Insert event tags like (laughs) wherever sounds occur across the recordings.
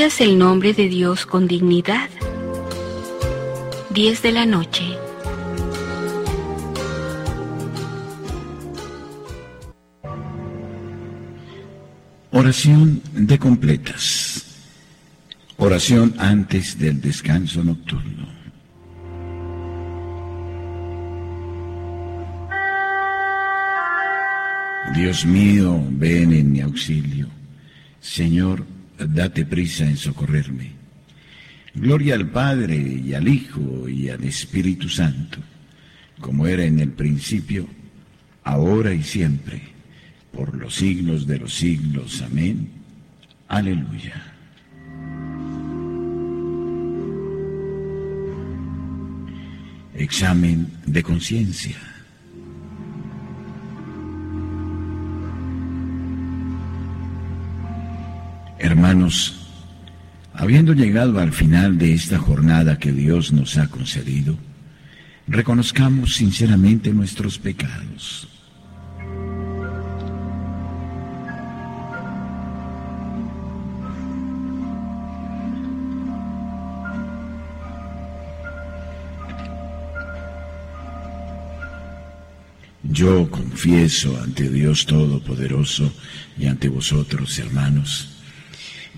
El nombre de Dios con dignidad. 10 de la noche. Oración de completas. Oración antes del descanso nocturno. Dios mío, ven en mi auxilio. Señor, date prisa en socorrerme. Gloria al Padre y al Hijo y al Espíritu Santo, como era en el principio, ahora y siempre, por los siglos de los siglos. Amén. Aleluya. Examen de conciencia. Hermanos, habiendo llegado al final de esta jornada que Dios nos ha concedido, reconozcamos sinceramente nuestros pecados. Yo confieso ante Dios Todopoderoso y ante vosotros, hermanos,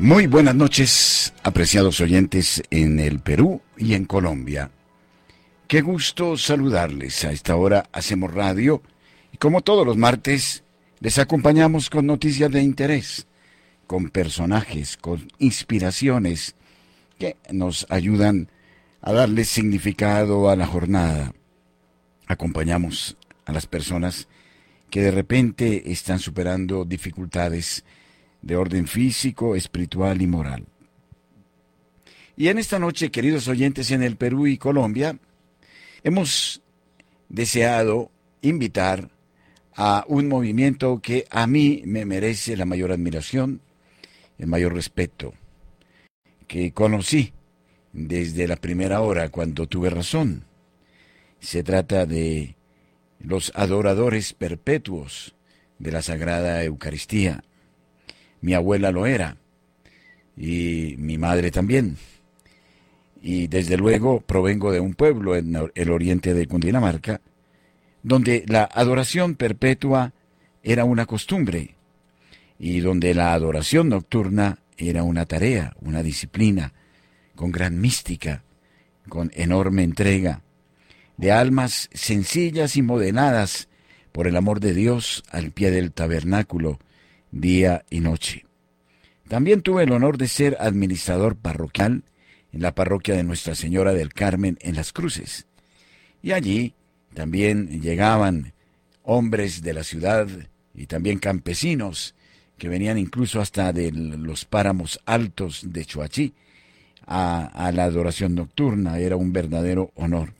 Muy buenas noches, apreciados oyentes en el Perú y en Colombia. Qué gusto saludarles. A esta hora hacemos radio y como todos los martes les acompañamos con noticias de interés, con personajes, con inspiraciones que nos ayudan a darle significado a la jornada. Acompañamos a las personas que de repente están superando dificultades de orden físico, espiritual y moral. Y en esta noche, queridos oyentes en el Perú y Colombia, hemos deseado invitar a un movimiento que a mí me merece la mayor admiración, el mayor respeto, que conocí desde la primera hora cuando tuve razón. Se trata de los adoradores perpetuos de la Sagrada Eucaristía, mi abuela lo era y mi madre también. Y desde luego provengo de un pueblo en el oriente de Cundinamarca, donde la adoración perpetua era una costumbre y donde la adoración nocturna era una tarea, una disciplina, con gran mística, con enorme entrega, de almas sencillas y modeladas por el amor de Dios al pie del tabernáculo, día y noche. También tuve el honor de ser administrador parroquial en la parroquia de Nuestra Señora del Carmen en Las Cruces. Y allí también llegaban hombres de la ciudad y también campesinos que venían incluso hasta de los páramos altos de Chuachí a, a la adoración nocturna. Era un verdadero honor.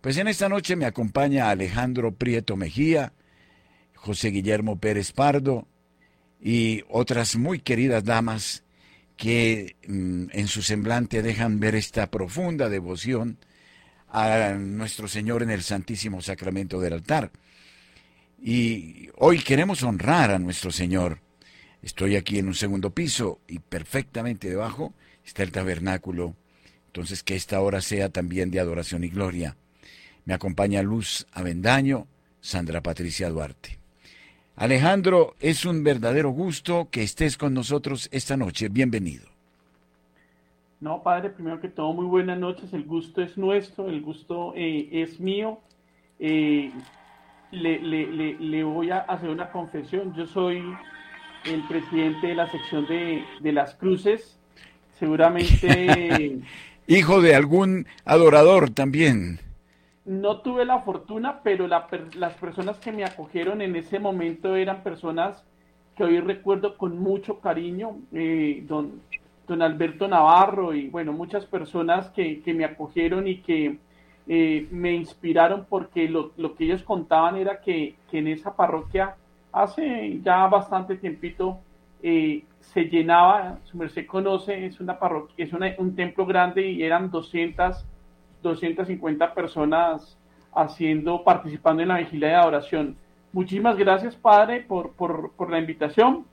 Pues en esta noche me acompaña Alejandro Prieto Mejía, José Guillermo Pérez Pardo, y otras muy queridas damas que mm, en su semblante dejan ver esta profunda devoción a nuestro Señor en el Santísimo Sacramento del altar. Y hoy queremos honrar a nuestro Señor. Estoy aquí en un segundo piso y perfectamente debajo está el tabernáculo. Entonces que esta hora sea también de adoración y gloria. Me acompaña Luz Avendaño, Sandra Patricia Duarte. Alejandro, es un verdadero gusto que estés con nosotros esta noche. Bienvenido. No, padre, primero que todo, muy buenas noches. El gusto es nuestro, el gusto eh, es mío. Eh, le, le, voy a hacer una confesión. Yo soy el presidente de la sección de, de las cruces. Seguramente... (laughs) Hijo de algún adorador también. No tuve la fortuna, pero las personas que me acogieron en ese momento eran personas que hoy recuerdo con mucho cariño. Eh, don, don Alberto Navarro y bueno, muchas personas que, que me acogieron y que eh, me inspiraron porque lo, lo, que ellos contaban era que, que, en esa parroquia hace ya bastante tiempito eh, se llenaba, su merced conoce, es una parroquia, es un templo grande y eran 200, 250 personas haciendo, participando en la vigilia de adoración. Muchísimas gracias, Padre, por, por, por la invitación.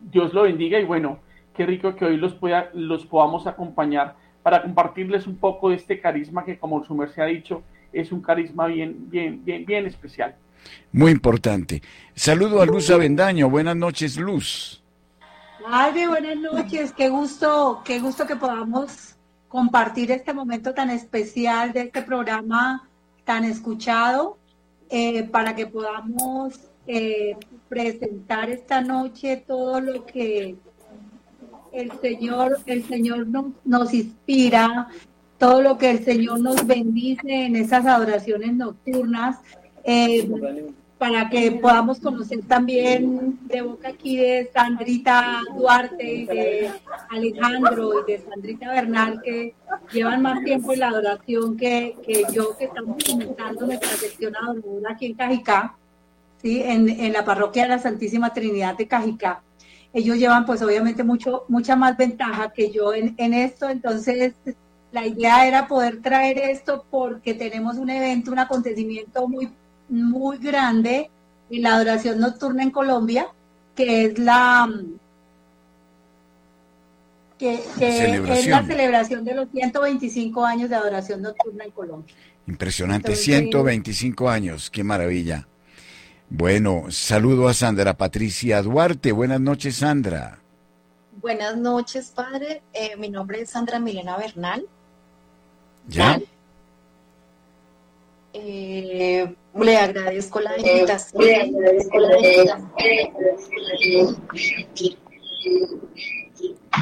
Dios lo bendiga y bueno, qué rico que hoy los, pueda, los podamos acompañar para compartirles un poco de este carisma que, como su merced ha dicho, es un carisma bien, bien, bien, bien especial. Muy importante. Saludo a Luz Avendaño. Buenas noches, Luz. Padre, buenas noches. Qué gusto, qué gusto que podamos compartir este momento tan especial de este programa tan escuchado eh, para que podamos eh, presentar esta noche todo lo que el Señor, el Señor nos, inspira, todo lo que el Señor nos bendice en esas adoraciones nocturnas, eh, para que podamos conocer también de boca aquí de Sandrita Duarte, de Alejandro y de Sandrita Bernal, que llevan más tiempo en la adoración que, yo, que estamos comenzando nuestra sección adoradora aquí en Cajicá, ¿sí? en, en la parroquia de la Santísima Trinidad de Cajicá ellos llevan pues obviamente mucho, mucha más ventaja que yo en, esto, entonces la idea era poder traer esto porque tenemos un evento, un acontecimiento muy, muy grande en la adoración nocturna en Colombia, que es la que, es la celebración de los 125 años de adoración nocturna en Colombia. Impresionante, 125 años, qué maravilla. Bueno, saludo a Sandra Patricia Duarte. Buenas noches, Sandra. Buenas noches, padre. Eh, mi nombre es Sandra Milena Bernal. ¿Ya? Eh, le agradezco la invitación. Le agradezco la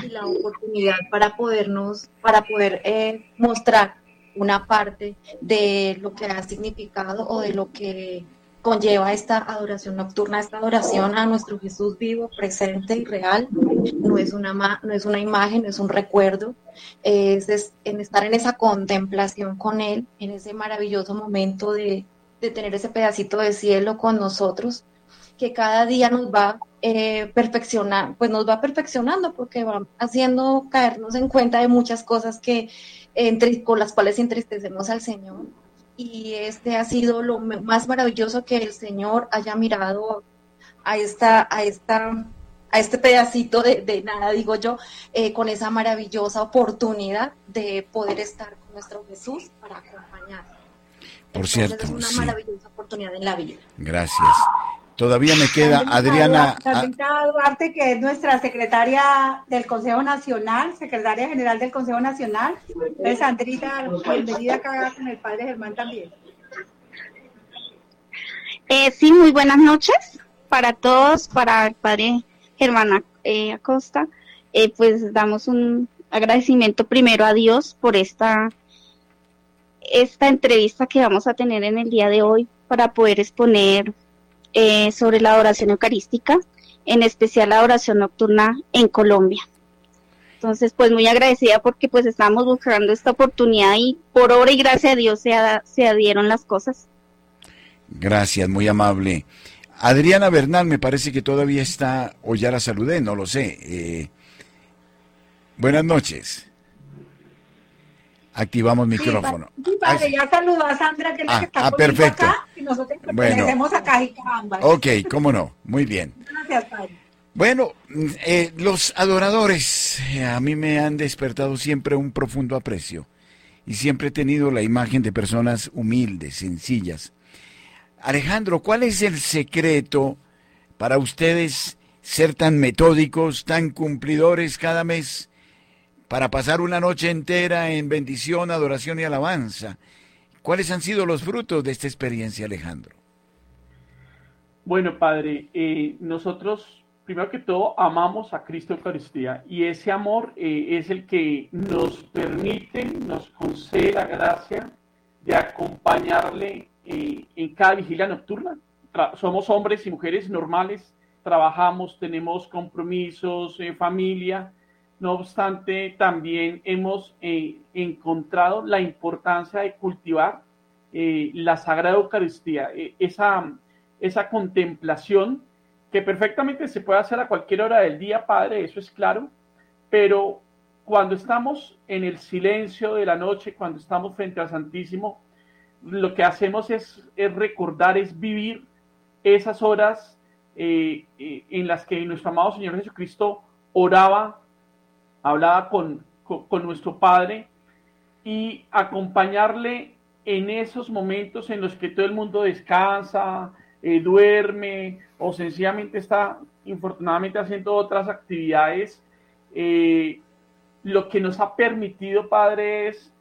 y la oportunidad para podernos, para poder eh, mostrar una parte de lo que ha significado o de lo que conlleva esta adoración nocturna, esta adoración a nuestro Jesús vivo, presente y real. No es una, no es una imagen, no es un recuerdo, es, en estar en esa contemplación con Él, en ese maravilloso momento de, de tener ese pedacito de cielo con nosotros, que cada día nos va eh, pues nos va perfeccionando porque va haciendo caernos en cuenta de muchas cosas que entre, con las cuales entristecemos al Señor. Y este ha sido lo más maravilloso que el Señor haya mirado a esta, a esta, a este pedacito de, nada, digo yo, eh, con esa maravillosa oportunidad de poder estar con nuestro Jesús para acompañarnos. Por cierto, es una maravillosa oportunidad en la vida. Gracias. Todavía me queda Adriana. Sandrita Duarte, que es nuestra secretaria del Consejo Nacional, secretaria general del Consejo Nacional. Es Sandrita, bienvenida acá con el padre Germán también. Eh, sí, muy buenas noches para todos, para el padre Germán eh, Acosta. Eh, pues damos un agradecimiento primero a Dios por esta, esta entrevista que vamos a tener en el día de hoy para poder exponer eh, sobre la adoración eucarística, en especial la adoración nocturna en Colombia. Entonces, pues muy agradecida porque pues estamos buscando esta oportunidad y por obra y gracia de Dios se, se adhieron las cosas. Gracias, muy amable. Adriana Bernal me parece que todavía está, o ya la saludé, no lo sé. Eh, Buenas noches. Activamos micrófono. Sí, padre, ya saludó a Sandra, que es la ah, que está ah, perfecto. acá, y nosotros pertenecemos a Cajicamba. Ok, cómo no, muy bien. Gracias, padre. Bueno, eh, los adoradores eh, a mí me han despertado siempre un profundo aprecio y siempre he tenido la imagen de personas humildes, sencillas. Alejandro, ¿cuál es el secreto para ustedes ser tan metódicos, tan cumplidores cada mes, para pasar una noche entera en bendición, adoración y alabanza? ¿Cuáles han sido los frutos de esta experiencia, Alejandro? Bueno, Padre, eh, nosotros primero que todo amamos a Cristo Eucaristía y ese amor eh, es el que nos permite, nos concede la gracia de acompañarle eh, en cada vigilia nocturna. somos hombres y mujeres normales trabajamos, tenemos compromisos, eh, familia. No obstante, también hemos eh, encontrado la importancia de cultivar eh, la Sagrada Eucaristía, esa, esa contemplación que perfectamente se puede hacer a cualquier hora del día, Padre, eso es claro, pero cuando estamos en el silencio de la noche, cuando estamos frente al Santísimo, lo que hacemos es, recordar, es vivir esas horas eh, eh, en las que nuestro amado Señor Jesucristo oraba, hablaba con, con, nuestro Padre y acompañarle en esos momentos en los que todo el mundo descansa, eh, duerme o sencillamente está infortunadamente haciendo otras actividades, lo que nos ha permitido, Padre, es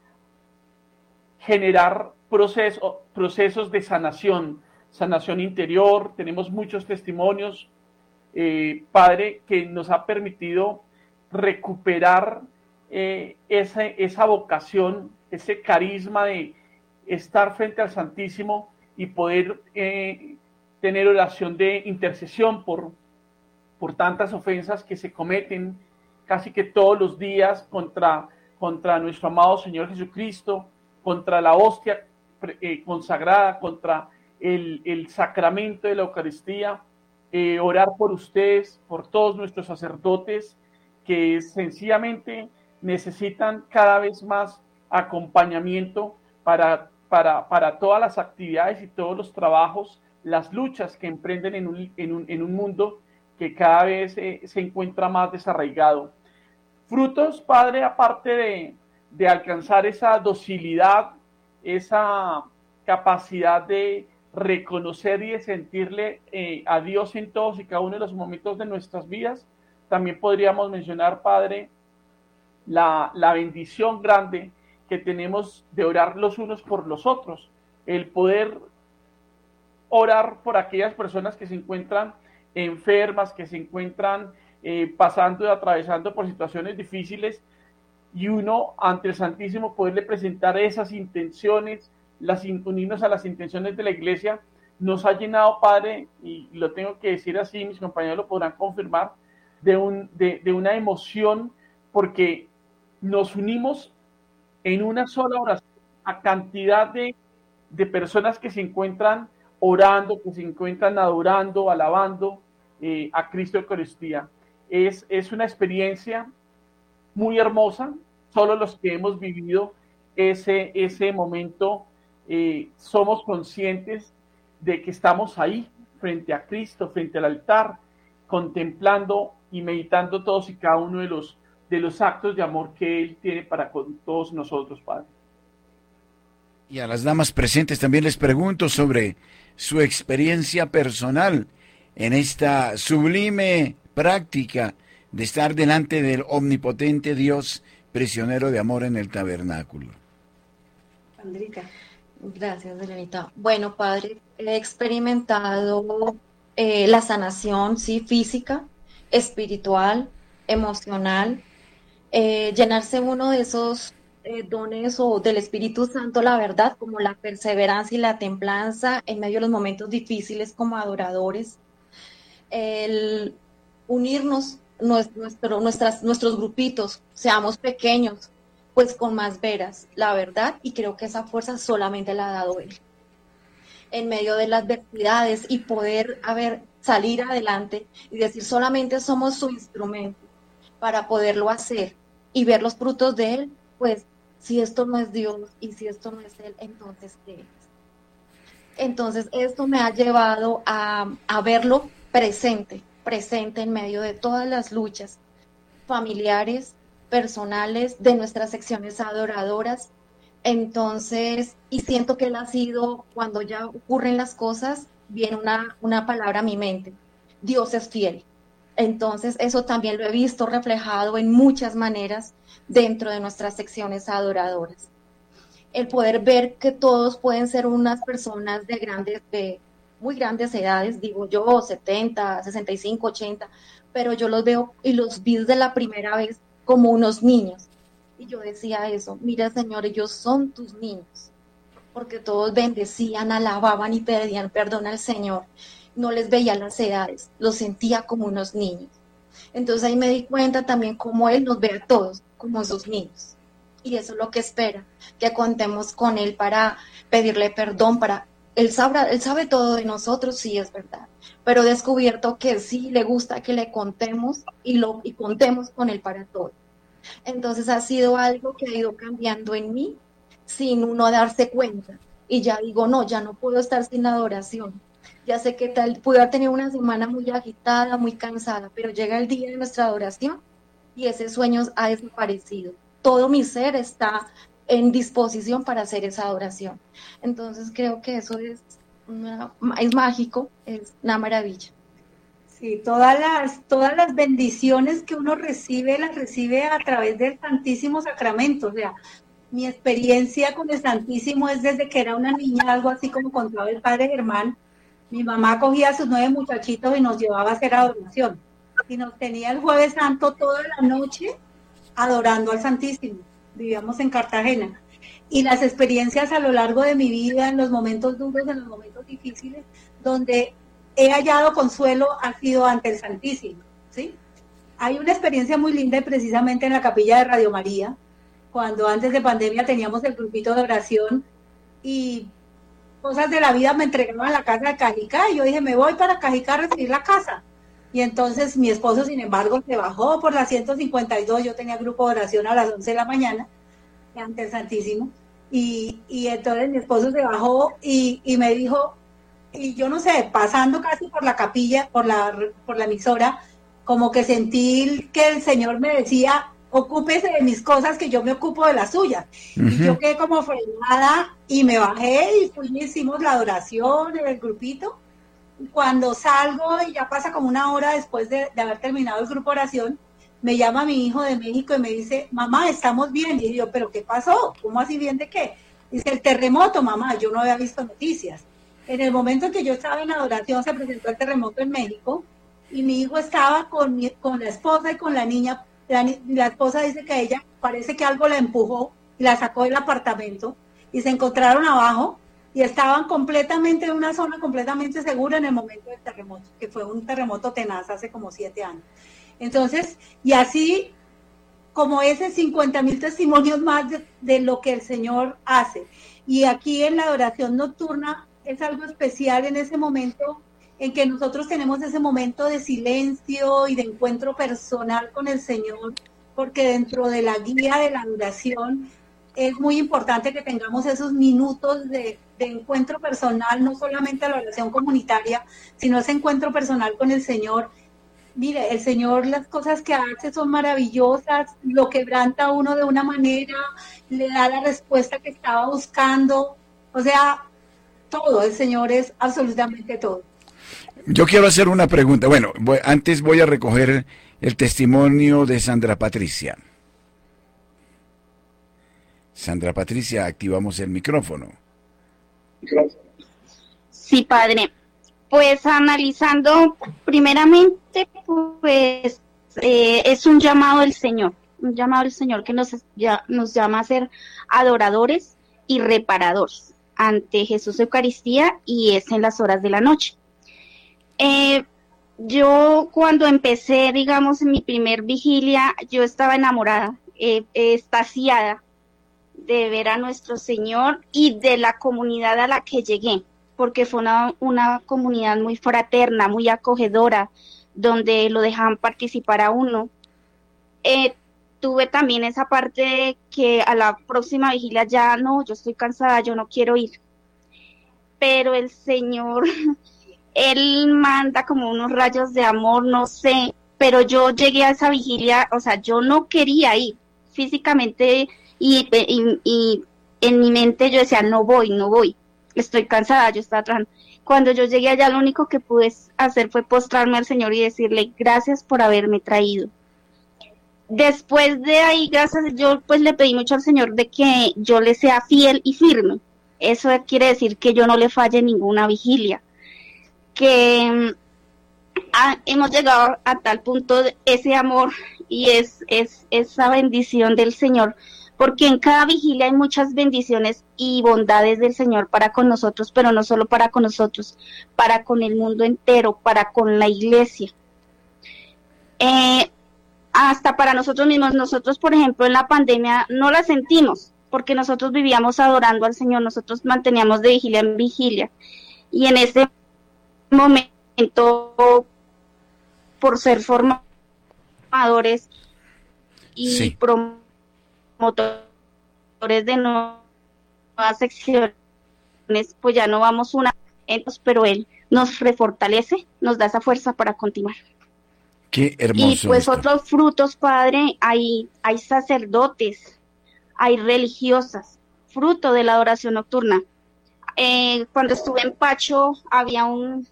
generar proceso, procesos de sanación, sanación interior, tenemos muchos testimonios, eh, Padre, que nos ha permitido recuperar eh, esa, esa vocación, ese carisma de estar frente al Santísimo y poder eh, tener oración de intercesión por, por tantas ofensas que se cometen casi que todos los días contra, contra nuestro amado Señor Jesucristo, contra la hostia consagrada, contra el, sacramento de la Eucaristía, eh, orar por ustedes, por todos nuestros sacerdotes que sencillamente necesitan cada vez más acompañamiento para, para, todas las actividades y todos los trabajos, las luchas que emprenden en un, en un, mundo que cada vez eh, se encuentra más desarraigado. Frutos, Padre, aparte de, de alcanzar esa docilidad, esa capacidad de, reconocer y de sentirle eh, a Dios en todos y cada uno de los momentos de nuestras vidas. También podríamos mencionar, Padre, la, la bendición grande que tenemos de orar los unos por los otros, el poder orar por aquellas personas que se encuentran enfermas, que se encuentran eh, pasando y atravesando por situaciones difíciles y uno ante el Santísimo poderle presentar esas intenciones, las, unirnos a las intenciones de la iglesia, nos ha llenado, Padre, y lo tengo que decir así, mis compañeros lo podrán confirmar, de, un, de, una emoción porque nos unimos en una sola oración a cantidad de, de personas que se encuentran orando, que se encuentran adorando, alabando eh, a Cristo Eucaristía. Es, es una experiencia muy hermosa, solo los que hemos vivido ese, ese momento eh, somos conscientes de que estamos ahí, frente a Cristo, frente al altar, contemplando y meditando todos y cada uno de los, de los actos de amor que Él tiene para con todos nosotros, Padre. Y a las damas presentes también les pregunto sobre su experiencia personal en esta sublime práctica de estar delante del omnipotente Dios prisionero de amor en el tabernáculo. Andrita. Gracias, Elenita. Bueno, padre, he experimentado eh, la sanación, sí, física, espiritual, emocional, eh, llenarse uno de esos eh, dones o del Espíritu Santo, la verdad, como la perseverancia y la templanza en medio de los momentos difíciles como adoradores, el unirnos nuestros grupitos, seamos pequeños, pues con más veras, la verdad, y creo que esa fuerza solamente la ha dado él. En medio de las adversidades y poder haber, salir adelante y decir solamente somos su instrumento para poderlo hacer y ver los frutos de Él, pues si esto no es Dios y si esto no es Él, entonces ¿qué es? Entonces esto me ha llevado a, a verlo presente, presente en medio de todas las luchas familiares, personales, de nuestras secciones adoradoras. Entonces, y siento que Él ha sido, cuando ya ocurren las cosas, viene una, una palabra a mi mente, Dios es fiel. Entonces, eso también lo he visto reflejado en muchas maneras dentro de nuestras secciones adoradoras. El poder ver que todos pueden ser unas personas de grandes, de muy grandes edades, digo yo, 70, 65, 80, pero yo los veo y los vi de la primera vez como unos niños. Y yo decía eso, mira Señor, ellos son tus niños, porque todos bendecían, alababan y pedían perdón al Señor no les veía las edades, los sentía como unos niños. Entonces ahí me di cuenta también cómo Él nos ve a todos como sus niños. Y eso es lo que espera, que contemos con Él para pedirle perdón, para... Él sabe, todo de nosotros, sí es verdad, pero he descubierto que sí le gusta que le contemos y, lo, y contemos con Él para todo. Entonces ha sido algo que ha ido cambiando en mí sin uno darse cuenta. Y ya digo, no, ya no puedo estar sin adoración ya sé que tal, pude haber tenido una semana muy agitada, muy cansada, pero llega el día de nuestra adoración y ese sueño ha desaparecido. Todo mi ser está en disposición para hacer esa adoración. Entonces creo que eso es, es mágico, es una maravilla. Sí, todas las, todas las bendiciones que uno recibe, las recibe a través del Santísimo Sacramento. O sea, mi experiencia con el Santísimo es desde que era una niña, algo así como contaba el padre Germán, mi mamá cogía a sus nueve muchachitos y nos llevaba a hacer adoración. Y nos tenía el jueves santo toda la noche adorando al Santísimo. Vivíamos en Cartagena. Y las experiencias a lo largo de mi vida, en los momentos duros, en los momentos difíciles, donde he hallado consuelo ha sido ante el Santísimo. ¿sí? Hay una experiencia muy linda precisamente en la capilla de Radio María, cuando antes de pandemia teníamos el grupito de oración y cosas de la vida me entregaron a la casa de Cajicá y yo dije, me voy para Cajicá a recibir la casa. Y entonces mi esposo, sin embargo, se bajó por la 152, yo tenía grupo de oración a las 11 de la mañana, ante el Santísimo, y, y entonces mi esposo se bajó y, y, me dijo, y yo no sé, pasando casi por la capilla, por la, por la emisora, como que sentí que el Señor me decía, ocúpese de mis cosas que yo me ocupo de las suyas. Y yo quedé como frenada y me bajé y pues hicimos la adoración en el grupito. Cuando salgo y ya pasa como una hora después de, haber terminado el grupo oración, me llama mi hijo de México y me dice, mamá, estamos bien. Y yo, ¿pero qué pasó? ¿Cómo así bien de qué? Dice, el terremoto, mamá, yo no había visto noticias. En el momento en que yo estaba en adoración se presentó el terremoto en México y mi hijo estaba con, con la esposa y con la niña la, esposa dice que ella parece que algo la empujó y la sacó del apartamento y se encontraron abajo y estaban completamente en una zona completamente segura en el momento del terremoto, que fue un terremoto tenaz hace como siete años. Entonces, y así como ese 50 mil testimonios más de, de, lo que el Señor hace. Y aquí en la adoración nocturna es algo especial en ese momento en que nosotros tenemos ese momento de silencio y de encuentro personal con el Señor, porque dentro de la guía de la adoración es muy importante que tengamos esos minutos de, encuentro personal, no solamente la oración comunitaria, sino ese encuentro personal con el Señor. Mire, el Señor, las cosas que hace son maravillosas, lo quebranta uno de una manera, le da la respuesta que estaba buscando, o sea, todo, el Señor es absolutamente todo. Yo quiero hacer una pregunta. Bueno, antes voy a recoger el testimonio de Sandra Patricia. Sandra Patricia, activamos el micrófono. Sí, padre. Pues analizando, primeramente, pues eh, es un llamado del Señor, un llamado del Señor que nos, ya, nos llama a ser adoradores y reparadores ante Jesús Eucaristía y es en las horas de la noche. Eh, yo cuando empecé, digamos, en mi primer vigilia, yo estaba enamorada, eh, estaciada de ver a nuestro Señor y de la comunidad a la que llegué, porque fue una, una comunidad muy fraterna, muy acogedora, donde lo dejaban participar a uno. Eh, tuve también esa parte que a la próxima vigilia ya no, yo estoy cansada, yo no quiero ir. Pero el Señor, (laughs) Él manda como unos rayos de amor, no sé, pero yo llegué a esa vigilia, o sea, yo no quería ir físicamente y, y, en mi mente yo decía, no voy, no voy, estoy cansada, yo estaba trabajando. Cuando yo llegué allá, lo único que pude hacer fue postrarme al Señor y decirle, gracias por haberme traído después de ahí, gracias, yo pues le pedí mucho al Señor de que yo le sea fiel y firme. Eso quiere decir que yo no le falle ninguna vigilia. Que mm, hemos llegado a tal punto de ese amor y es, es esa bendición del Señor, porque en cada vigilia hay muchas bendiciones y bondades del Señor para con nosotros, pero no solo para con nosotros, para con el mundo entero, para con la iglesia. Eh, hasta para nosotros mismos. Nosotros, por ejemplo, en la pandemia no la sentimos porque nosotros vivíamos adorando al Señor, nosotros manteníamos de vigilia en vigilia. Y en ese momento, por ser formadores y promotores de nuevas secciones, pues ya no vamos una, pero Él nos refortalece, nos da esa fuerza para continuar. Qué hermoso. Y pues otros frutos, Padre, hay, hay sacerdotes, hay religiosas, fruto de la adoración nocturna. Eh, cuando estuve en Pacho había un,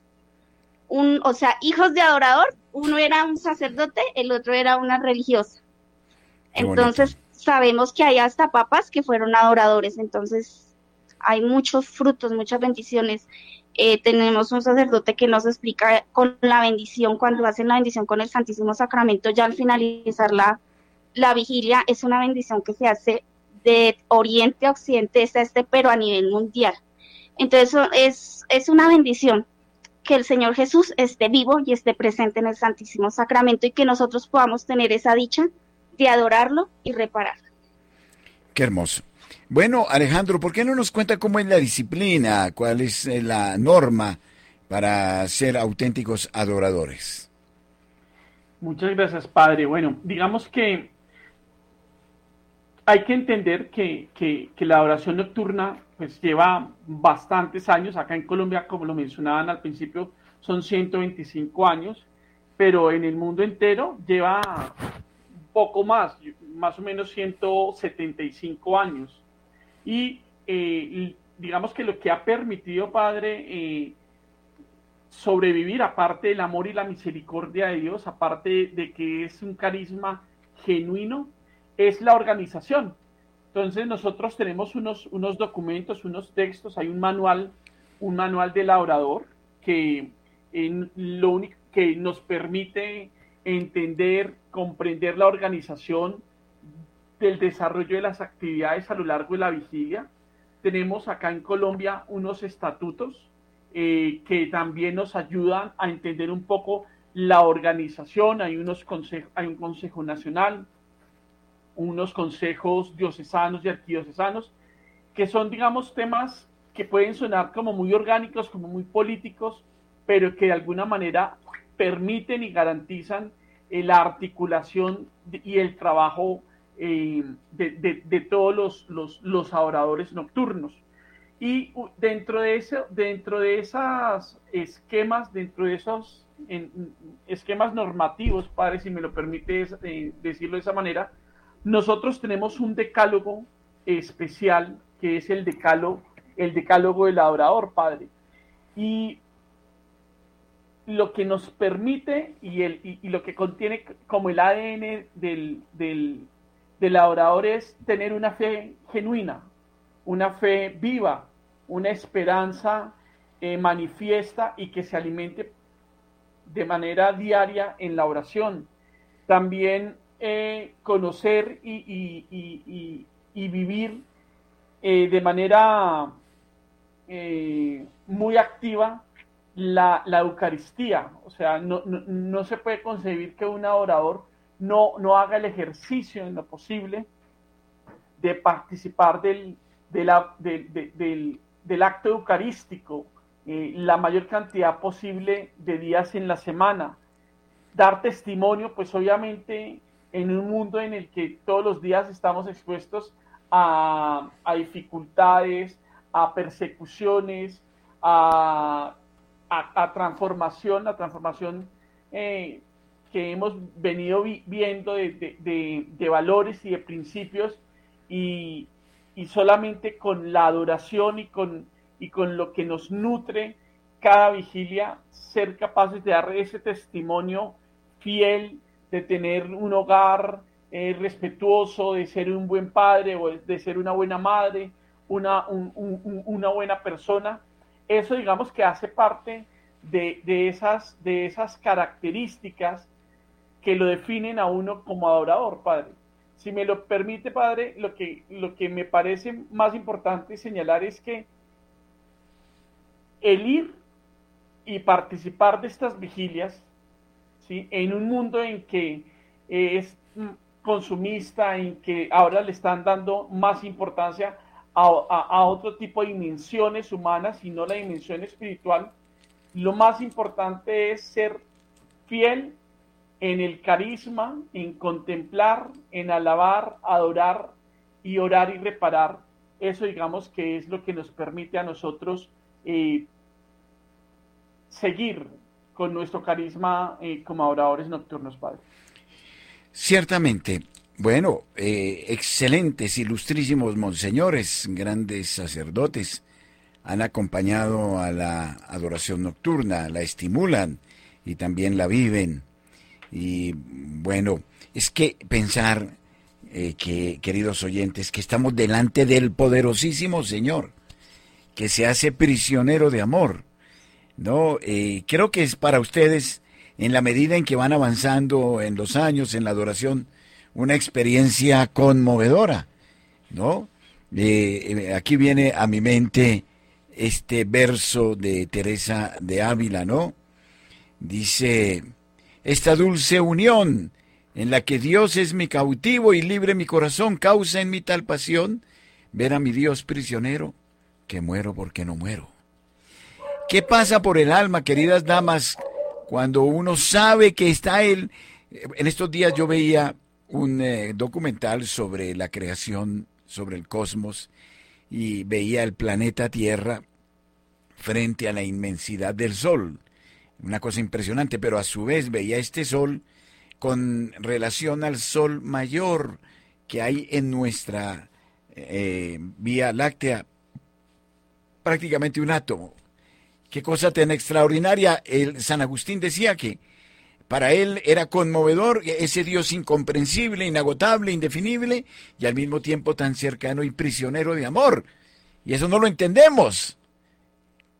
un, o sea, hijos de adorador, uno era un sacerdote, el otro era una religiosa. entonces sabemos que hay hasta papas que fueron adoradores, entonces hay muchos frutos, muchas bendiciones. Eh, tenemos un sacerdote que nos explica con la bendición, cuando hacen la bendición con el Santísimo Sacramento, ya al finalizar la, la vigilia, es una bendición que se hace de oriente a occidente, es este, pero a nivel mundial. Entonces es, es una bendición que el Señor Jesús esté vivo y esté presente en el Santísimo Sacramento y que nosotros podamos tener esa dicha de adorarlo y repararlo. Qué hermoso. Bueno, Alejandro, ¿por qué no nos cuenta cómo es la disciplina, cuál es eh, la norma para ser auténticos adoradores? Muchas gracias, Padre. Bueno, digamos que hay que entender que, la adoración nocturna pues lleva bastantes años. Acá en Colombia, como lo mencionaban al principio, son 125 años, pero en el mundo entero lleva poco más, más o menos 175 años. Y eh, digamos que lo que ha permitido, Padre, eh, sobrevivir, aparte del amor y la misericordia de Dios, aparte de que es un carisma genuino, es la organización. Entonces nosotros tenemos unos, unos documentos, unos textos, hay un manual, un manual del orador que, lo único que nos permite entender, comprender la organización, del desarrollo de las actividades a lo largo de la vigilia. Tenemos acá en Colombia unos estatutos eh, que también nos ayudan a entender un poco la organización. Hay, unos hay un consejo nacional, unos consejos diocesanos y arquidiocesanos, que son, digamos, temas que pueden sonar como muy orgánicos, como muy políticos, pero que de alguna manera permiten y garantizan eh, la articulación y el trabajo eh, de, todos los, los, los, adoradores nocturnos. Y dentro de, eso, dentro de esos esquemas, dentro de esos esquemas normativos, padre, si me lo permite eh, decirlo de esa manera, nosotros tenemos un decálogo especial que es el decálogo, el decálogo del adorador, padre. Y lo que nos permite y, el, y, lo que contiene como el ADN del, del adorador es tener una fe genuina, una fe viva, una esperanza eh, manifiesta y que se alimente de manera diaria en la oración. También eh, conocer y, vivir eh, de manera muy activa la, Eucaristía. O sea, no, no se puede concebir que un adorador no, no haga el ejercicio en lo posible de participar del, del, acto eucarístico eh, la mayor cantidad posible de días en la semana. Dar testimonio, pues obviamente en un mundo en el que todos los días estamos expuestos a, dificultades, a persecuciones, a, transformación, la transformación eh, que hemos venido viendo de, valores y de principios y, solamente con la adoración y con, y con lo que nos nutre cada vigilia, ser capaces de dar ese testimonio fiel de tener un hogar eh, respetuoso, de ser un buen padre o de ser una buena madre, una, una buena persona. Eso digamos que hace parte de, esas, de esas características que lo definen a uno como adorador, Padre. Si me lo permite, Padre, lo que, lo que me parece más importante señalar es que el ir y participar de estas vigilias en un mundo en que es consumista, en que ahora le están dando más importancia a, otro tipo de dimensiones humanas y no la dimensión espiritual, lo más importante es ser fiel en el carisma, en contemplar, en alabar, adorar y orar y reparar. Eso digamos que es lo que nos permite a nosotros eh, seguir con nuestro carisma eh, como adoradores nocturnos, Padre. Ciertamente. Bueno, eh, excelentes, ilustrísimos monseñores, grandes sacerdotes, han acompañado a la adoración nocturna, la estimulan y también la viven. Y bueno, es que pensar eh, que, queridos oyentes, que estamos delante del poderosísimo Señor, que se hace prisionero de amor, ¿no? Eh, creo que es para ustedes, en la medida en que van avanzando en los años en la adoración, una experiencia conmovedora, ¿no? Eh, eh, aquí viene a mi mente este verso de Teresa de Ávila, ¿no? Dice, esta dulce unión en la que Dios es mi cautivo y libre mi corazón, causa en mí tal pasión, ver a mi Dios prisionero, que muero porque no muero. ¿Qué pasa por el alma, queridas damas, cuando uno sabe que está él? En estos días yo veía un eh, documental sobre la creación, sobre el cosmos, y veía el planeta Tierra frente a la inmensidad del Sol. Una cosa impresionante, pero a su vez veía este Sol con relación al Sol mayor que hay en nuestra eh, Vía Láctea, prácticamente un átomo. Qué cosa tan extraordinaria. El San Agustín decía que para él era conmovedor ese Dios incomprensible, inagotable, indefinible y al mismo tiempo tan cercano y prisionero de amor. Y eso no lo entendemos.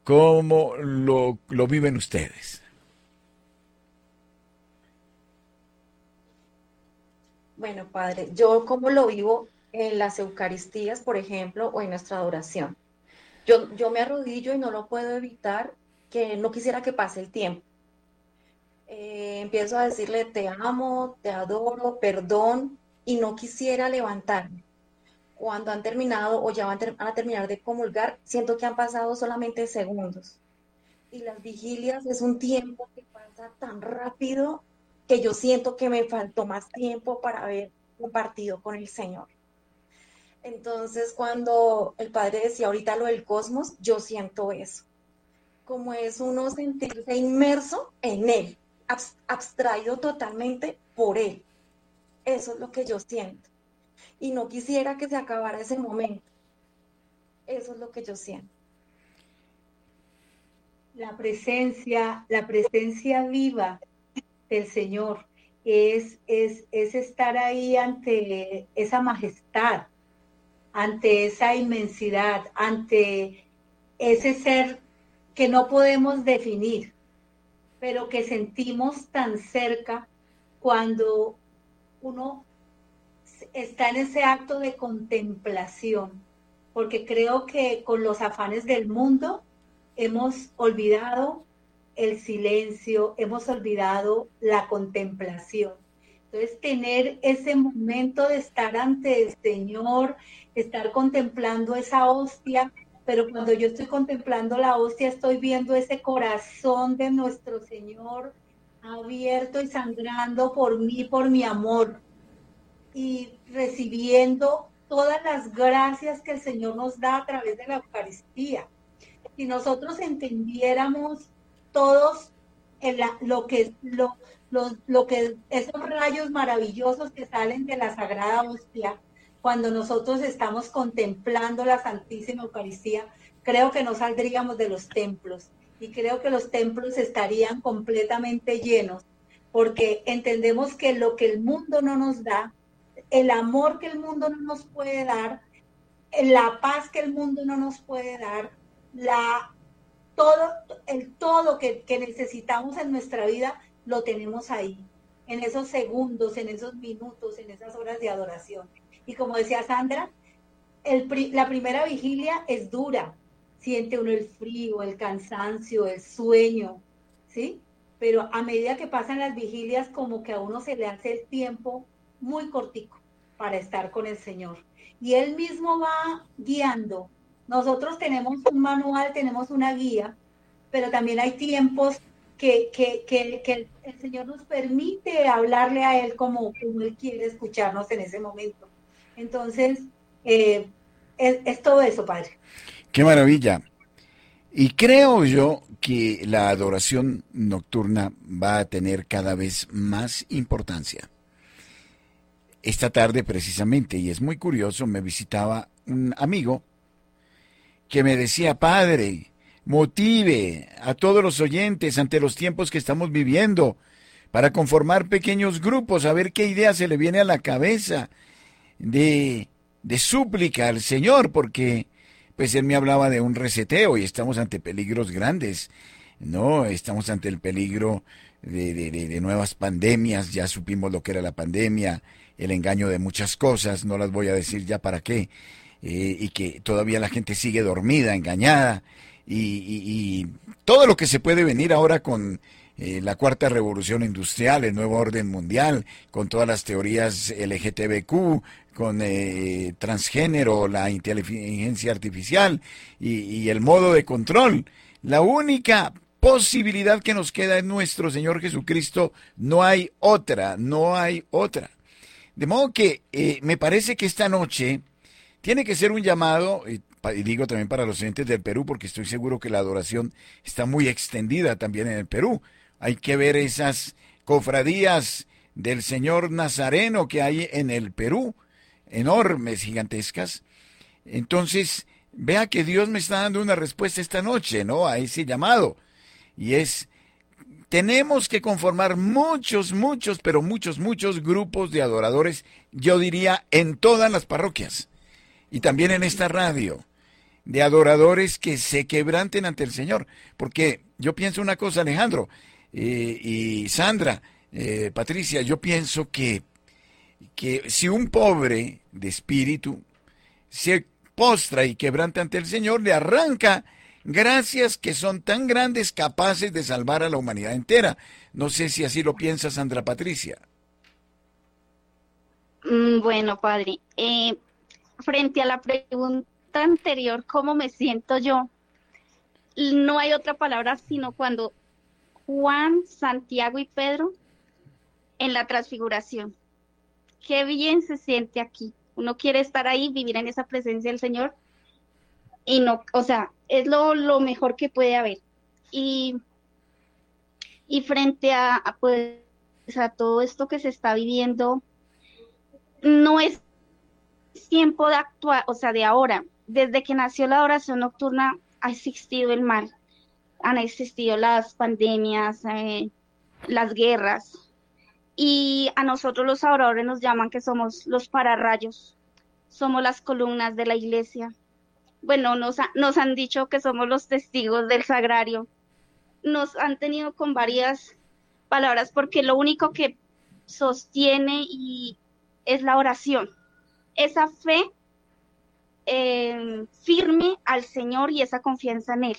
¿Cómo lo, lo viven ustedes? Bueno, Padre, yo como lo vivo en las Eucaristías, por ejemplo, o en nuestra adoración. Yo, yo me arrodillo y no lo puedo evitar, que no quisiera que pase el tiempo. Eh, empiezo a decirle te amo, te adoro, perdón, y no quisiera levantarme. Cuando han terminado o ya van, a terminar de comulgar, siento que han pasado solamente segundos. Y las vigilias es un tiempo que pasa tan rápido que yo siento que me faltó más tiempo para haber compartido con el Señor. Entonces, cuando el padre decía ahorita lo del cosmos, yo siento eso. Como es uno sentirse inmerso en él, abstraído totalmente por él. Eso es lo que yo siento. Y no quisiera que se acabara ese momento. Eso es lo que yo siento. La presencia, la presencia viva del Señor es, es, es estar ahí ante esa majestad, ante esa inmensidad, ante ese ser que no podemos definir, pero que sentimos tan cerca cuando uno está en ese acto de contemplación, porque creo que con los afanes del mundo hemos olvidado el silencio, hemos olvidado la contemplación. Entonces, tener ese momento de estar ante el Señor, estar contemplando esa hostia, pero cuando yo estoy contemplando la hostia, estoy viendo ese corazón de nuestro Señor abierto y sangrando por mí, por mi amor. y recibiendo todas las gracias que el Señor nos da a través de la Eucaristía. Si nosotros entendiéramos todos lo que lo, lo, que esos rayos maravillosos que salen de la Sagrada Hostia, cuando nosotros estamos contemplando la Santísima Eucaristía, creo que no saldríamos de los templos y creo que los templos estarían completamente llenos, porque entendemos que lo que el mundo no nos da, el amor que el mundo no nos puede dar, la paz que el mundo no nos puede dar, la, todo, el todo que, necesitamos en nuestra vida, lo tenemos ahí, en esos segundos, en esos minutos, en esas horas de adoración. Y como decía Sandra, la primera vigilia es dura, siente uno el frío, el cansancio, el sueño, ¿sí? Pero a medida que pasan las vigilias, como que a uno se le hace el tiempo muy cortico para estar con el Señor. Y Él mismo va guiando. Nosotros tenemos un manual, tenemos una guía, pero también hay tiempos que, que, el Señor nos permite hablarle a Él como, Él quiere escucharnos en ese momento. Entonces, eh, es, es todo eso, Padre. Qué maravilla. Y creo yo que la adoración nocturna va a tener cada vez más importancia esta tarde precisamente, y es muy curioso, me visitaba un amigo que me decía, padre, motive a todos los oyentes ante los tiempos que estamos viviendo para conformar pequeños grupos, a ver qué idea se le viene a la cabeza de, de súplica al Señor, porque pues él me hablaba de un reseteo y estamos ante peligros grandes, ¿no? Estamos ante el peligro de, de, nuevas pandemias, ya supimos lo que era la pandemia, el engaño de muchas cosas, no las voy a decir ya para qué, eh, y que todavía la gente sigue dormida, engañada, y, todo lo que se puede venir ahora con eh, la cuarta revolución industrial, el nuevo orden mundial, con todas las teorías LGTBQ, con eh, transgénero, la inteligencia artificial y, el modo de control. La única posibilidad que nos queda es nuestro Señor Jesucristo. No hay otra, no hay otra. De modo que eh, me parece que esta noche tiene que ser un llamado, y, digo también para los oyentes del Perú, porque estoy seguro que la adoración está muy extendida también en el Perú. Hay que ver esas cofradías del Señor Nazareno que hay en el Perú, enormes, gigantescas. Entonces, vea que Dios me está dando una respuesta esta noche, ¿no? A ese llamado. Y es tenemos que conformar muchos, muchos, pero muchos, muchos grupos de adoradores, yo diría, en todas las parroquias y también en esta radio, de adoradores que se quebranten ante el Señor. Porque yo pienso una cosa, Alejandro eh, y Sandra, eh, Patricia, yo pienso que, que si un pobre de espíritu se postra y quebrante ante el Señor, le arranca gracias que son tan grandes capaces de salvar a la humanidad entera. No sé si así lo piensa Sandra Patricia. Mm, bueno, padre, eh, frente a la pregunta anterior, ¿cómo me siento yo? No hay otra palabra sino cuando Juan, Santiago y Pedro en la transfiguración. Qué bien se siente aquí. Uno quiere estar ahí, vivir en esa presencia del Señor y no, o sea, es lo, lo mejor que puede haber. Y, y frente a, pues, a todo esto que se está viviendo, no es tiempo de actuar, o sea, de ahora. Desde que nació la oración nocturna ha existido el mal, han existido las pandemias, eh, las guerras, y a nosotros los oradores nos llaman que somos los pararrayos, somos las columnas de la iglesia, bueno, nos, nos han dicho que somos los testigos del sagrario. Nos han tenido con varias palabras porque lo único que sostiene y es la oración. Esa fe eh, firme al Señor y esa confianza en Él.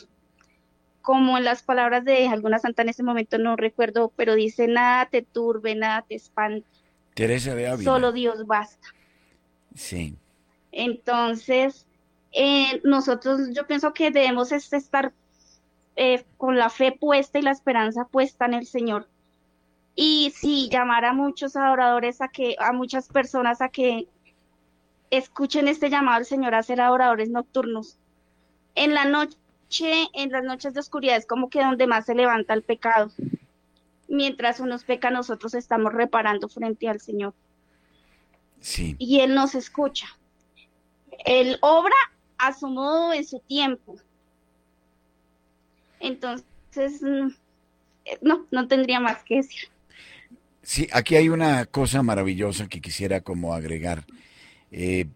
Como en las palabras de alguna santa en ese momento, no recuerdo, pero dice, nada te turbe, nada te espante. Teresa de Solo Dios basta. Sí. Entonces, eh, nosotros yo pienso que debemos estar eh, con la fe puesta y la esperanza puesta en el Señor, y sí, llamar a muchos adoradores, a que, a muchas personas a que escuchen este llamado al Señor a ser adoradores nocturnos. En la noche, en las noches de oscuridad es como que donde más se levanta el pecado. Mientras unos pecan, nosotros estamos reparando frente al Señor. Sí. Y Él nos escucha. Él obra a su modo en su tiempo. Entonces, mm, no, no tendría más que decir. Sí, aquí hay una cosa maravillosa que quisiera como agregar. Eh,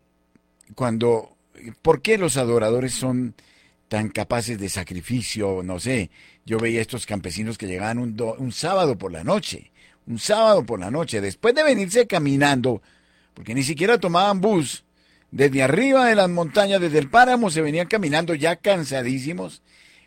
cuando, ¿por qué los adoradores son tan capaces de sacrificio? No sé, yo veía estos campesinos que llegaban un, un sábado por la noche, un sábado por la noche, después de venirse caminando, porque ni siquiera tomaban bus, desde arriba de las montañas, desde el páramo, se venían caminando ya cansadísimos,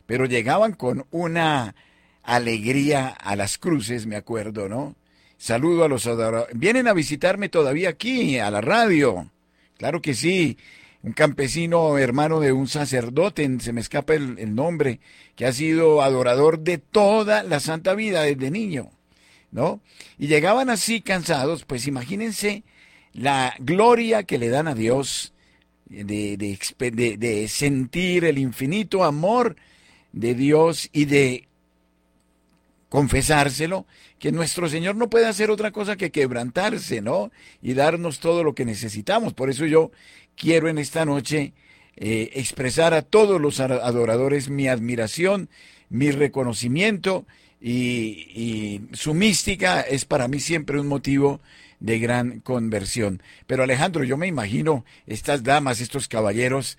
pero llegaban con una alegría a las cruces, me acuerdo, ¿no? Saludo a los adoradores. Vienen a visitarme todavía aquí, a la radio. Claro que sí. Un campesino hermano de un sacerdote, se me escapa el, nombre, que ha sido adorador de toda la santa vida desde niño, ¿no? Y llegaban así cansados, pues imagínense la gloria que le dan a Dios de, de, de, sentir el infinito amor de Dios y de confesárselo, que nuestro Señor no puede hacer otra cosa que quebrantarse, ¿no? Y darnos todo lo que necesitamos. Por eso yo quiero en esta noche eh, expresar a todos los adoradores mi admiración, mi reconocimiento y, su mística es para mí siempre un motivo de gran conversión. Pero Alejandro, yo me imagino estas damas, estos caballeros,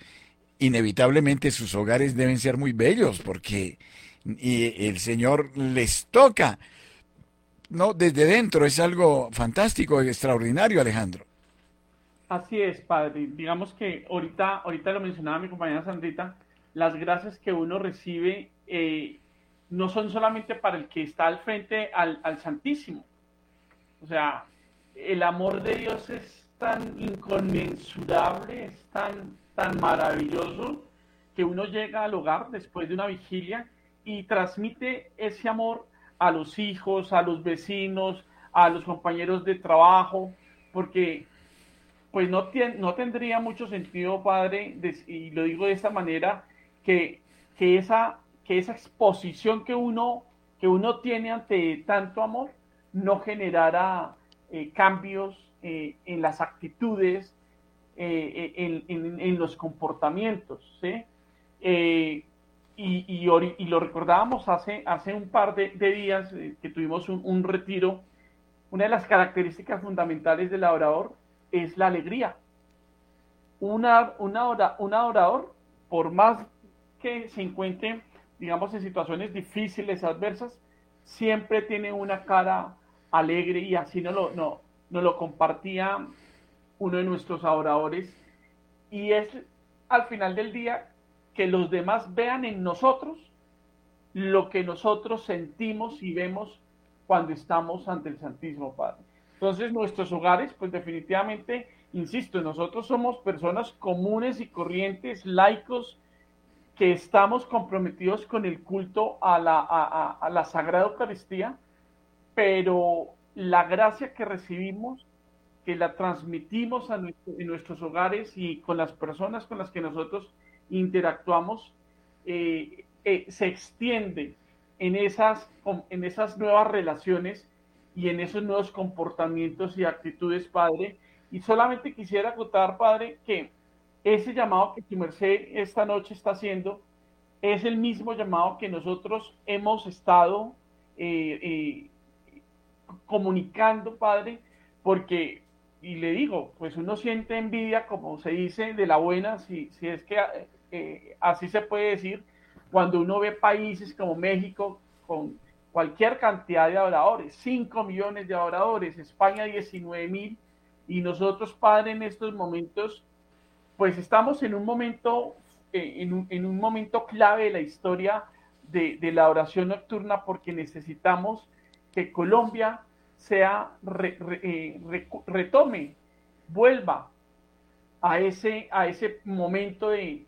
inevitablemente sus hogares deben ser muy bellos porque y el Señor les toca. No, desde dentro es algo fantástico, extraordinario, Alejandro. Así es, padre. Digamos que ahorita, ahorita lo mencionaba mi compañera Sandrita, las gracias que uno recibe eh, no son solamente para el que está al frente al, al Santísimo. O sea, el amor de Dios es tan inconmensurable, es tan, tan maravilloso, que uno llega al hogar después de una vigilia y transmite ese amor a los hijos, a los vecinos, a los compañeros de trabajo, porque pues no, no tendría mucho sentido, padre, y lo digo de esta manera, que, que, esa, que esa exposición que uno, que uno tiene ante tanto amor no generara eh, cambios eh, en las actitudes, eh, en, los comportamientos. Y, y, lo recordábamos hace, hace un par de, días que tuvimos un, retiro. Una de las características fundamentales del adorador es la alegría. Una, una, un adorador, por más que se encuentre, digamos, en situaciones difíciles, adversas, siempre tiene una cara alegre y así nos lo, no, lo compartía uno de nuestros adoradores. Y es al final del día que los demás vean en nosotros lo que nosotros sentimos y vemos cuando estamos ante el Santísimo Padre. Entonces nuestros hogares, pues definitivamente, insisto, nosotros somos personas comunes y corrientes, laicos, que estamos comprometidos con el culto a la, a la Sagrada Eucaristía, pero la gracia que recibimos, que la transmitimos a en nuestros hogares y con las personas con las que nosotros interactuamos, eh, eh, se extiende en esas, en esas nuevas relaciones y en esos nuevos comportamientos y actitudes, Padre. Y solamente quisiera acotar, Padre, que ese llamado que tu merced esta noche está haciendo es el mismo llamado que nosotros hemos estado eh, comunicando, Padre, porque, y le digo, pues uno siente envidia, como se dice, de la buena, si, si es que eh, así se puede decir, cuando uno ve países como México con cualquier cantidad de adoradores, 5 millones de adoradores, España 19 mil, y nosotros, Padre, en estos momentos, pues estamos en un momento, eh, en, un, en, un, momento clave de la historia de, de la oración nocturna porque necesitamos que Colombia sea eh, retome, vuelva a ese, a ese momento de,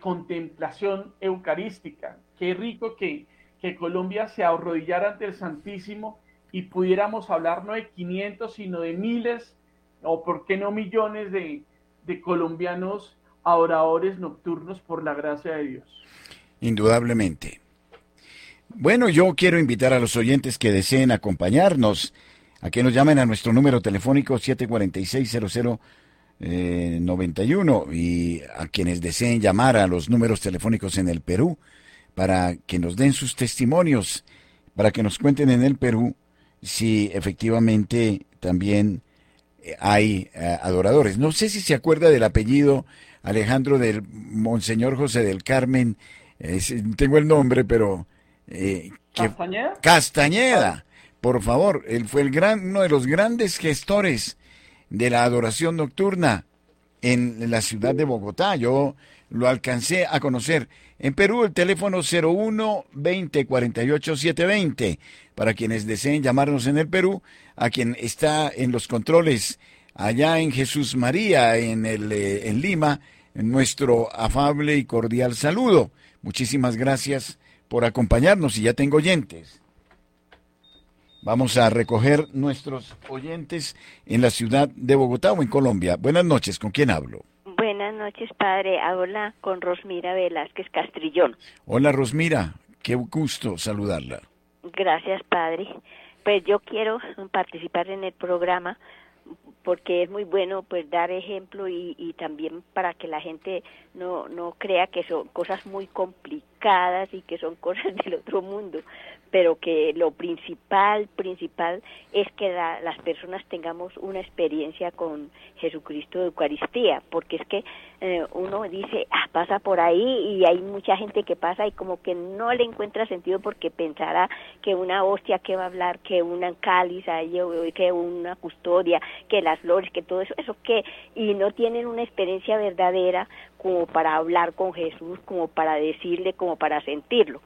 contemplación eucarística. Qué rico que, que Colombia se arrodillara ante el Santísimo y pudiéramos hablar no de 500, sino de miles o por qué no millones de, de colombianos adoradores nocturnos por la gracia de Dios. Indudablemente. Bueno, yo quiero invitar a los oyentes que deseen acompañarnos a que nos llamen a nuestro número telefónico 746 91 y a quienes deseen llamar a los números telefónicos en el Perú para que nos den sus testimonios, para que nos cuenten en el Perú si efectivamente también eh, hay eh, adoradores. No sé si se acuerda del apellido Alejandro del Monseñor José del Carmen, tengo el nombre, pero... Eh, ¿Castañeda? Castañeda, por favor, él fue el gran, uno de los grandes gestores de la adoración nocturna en la ciudad de Bogotá. Yo lo alcancé a conocer. En Perú el teléfono 01 20 48 720 para quienes deseen llamarnos en el Perú, a quien está en los controles allá en Jesús María en el eh, en Lima, nuestro afable y cordial saludo. Muchísimas gracias por acompañarnos y ya tengo oyentes. Vamos a recoger nuestros oyentes en la ciudad de Bogotá o en Colombia. Buenas noches, ¿con quién hablo? Buenas noches, padre. Habla con Rosmira Velázquez Castrillón. Hola, Rosmira. Qué gusto saludarla. Gracias, padre. Pues yo quiero participar en el programa porque es muy bueno pues dar ejemplo y, y, también para que la gente no, no crea que son cosas muy complicadas y que son (laughs) cosas del otro mundo, pero que lo principal, principal es que las personas tengamos una experiencia con Jesucristo de Eucaristía, porque es que eh, uno dice, ah, pasa por ahí y hay mucha gente que pasa y como que no le encuentra sentido porque pensará que una hostia que va a hablar, que una cáliz, que una custodia, que las flores, que todo eso, eso que, y no tienen una experiencia verdadera como para hablar con Jesús, como para decirle, como para sentirlo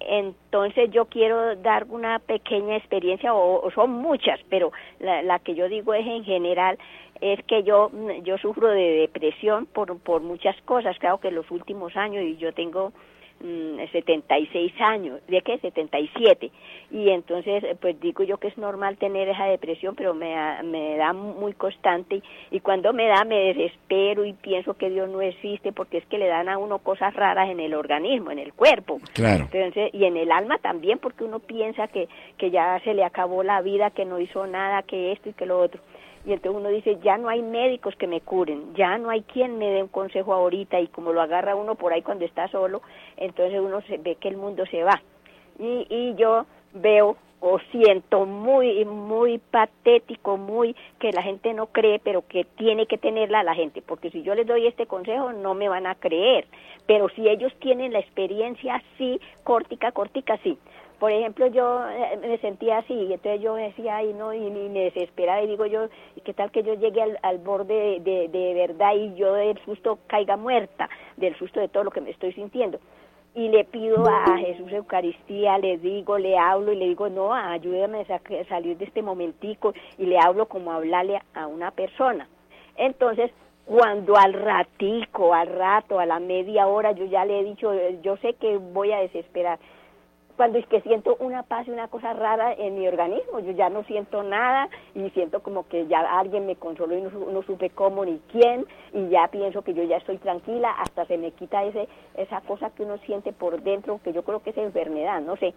entonces yo quiero dar una pequeña experiencia o, son muchas pero la, que yo digo es en general es que yo yo sufro de depresión por por muchas cosas claro que en los últimos años y yo tengo 76 mm, años, ¿de qué? 77. Y entonces, pues digo yo que es normal tener esa depresión, pero me, me da muy constante y cuando me da me desespero y pienso que Dios no existe porque es que le dan a uno cosas raras en el organismo, en el cuerpo. Claro. Entonces, y en el alma también porque uno piensa que, que ya se le acabó la vida, que no hizo nada, que esto y que lo otro y entonces uno dice, ya no hay médicos que me curen, ya no hay quien me dé un consejo ahorita y como lo agarra uno por ahí cuando está solo, entonces uno se ve que el mundo se va. Y, y yo veo o siento muy, muy patético, muy que la gente no cree, pero que tiene que tenerla la gente, porque si yo les doy este consejo no me van a creer, pero si ellos tienen la experiencia, sí, córtica, córtica, sí. Por ejemplo, yo eh, me sentía así, y entonces yo decía, ay, no, y, me desesperaba, y digo yo, ¿qué tal que yo llegue al, borde de, de, verdad y yo del susto caiga muerta, del susto de todo lo que me estoy sintiendo? Y le pido a Jesús Eucaristía, le digo, le hablo y le digo, no, ayúdame a salir de este momentico, y le hablo como hablarle a una persona. Entonces, cuando al ratico, al rato, a la media hora, yo ya le he dicho, yo sé que voy a desesperar, cuando es que siento una paz y una cosa rara en mi organismo, yo ya no siento nada y siento como que ya alguien me consoló y no, supe cómo ni quién y ya pienso que yo ya estoy tranquila, hasta se me quita ese esa cosa que uno siente por dentro, que yo creo que es enfermedad, no sé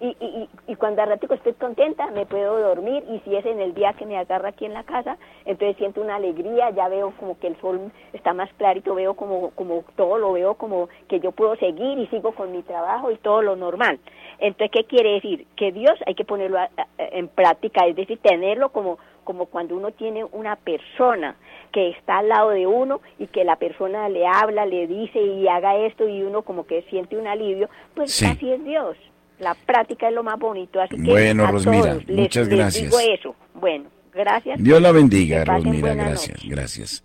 y, y, y cuando al ratico estoy contenta me puedo dormir y si es en el día que me agarra aquí en la casa entonces siento una alegría ya veo como que el sol está más clarito veo como como todo lo veo como que yo puedo seguir y sigo con mi trabajo y todo lo normal. Entonces qué quiere decir que Dios hay que ponerlo en práctica es decir tenerlo como como cuando uno tiene una persona que está al lado de uno y que la persona le habla, le dice y haga esto y uno como que siente un alivio, pues así es Dios la práctica es lo más bonito. Así que bueno, Rosmira, muchas gracias. digo eso. Bueno, gracias. Dios la bendiga, Rosmira, gracias, gracias.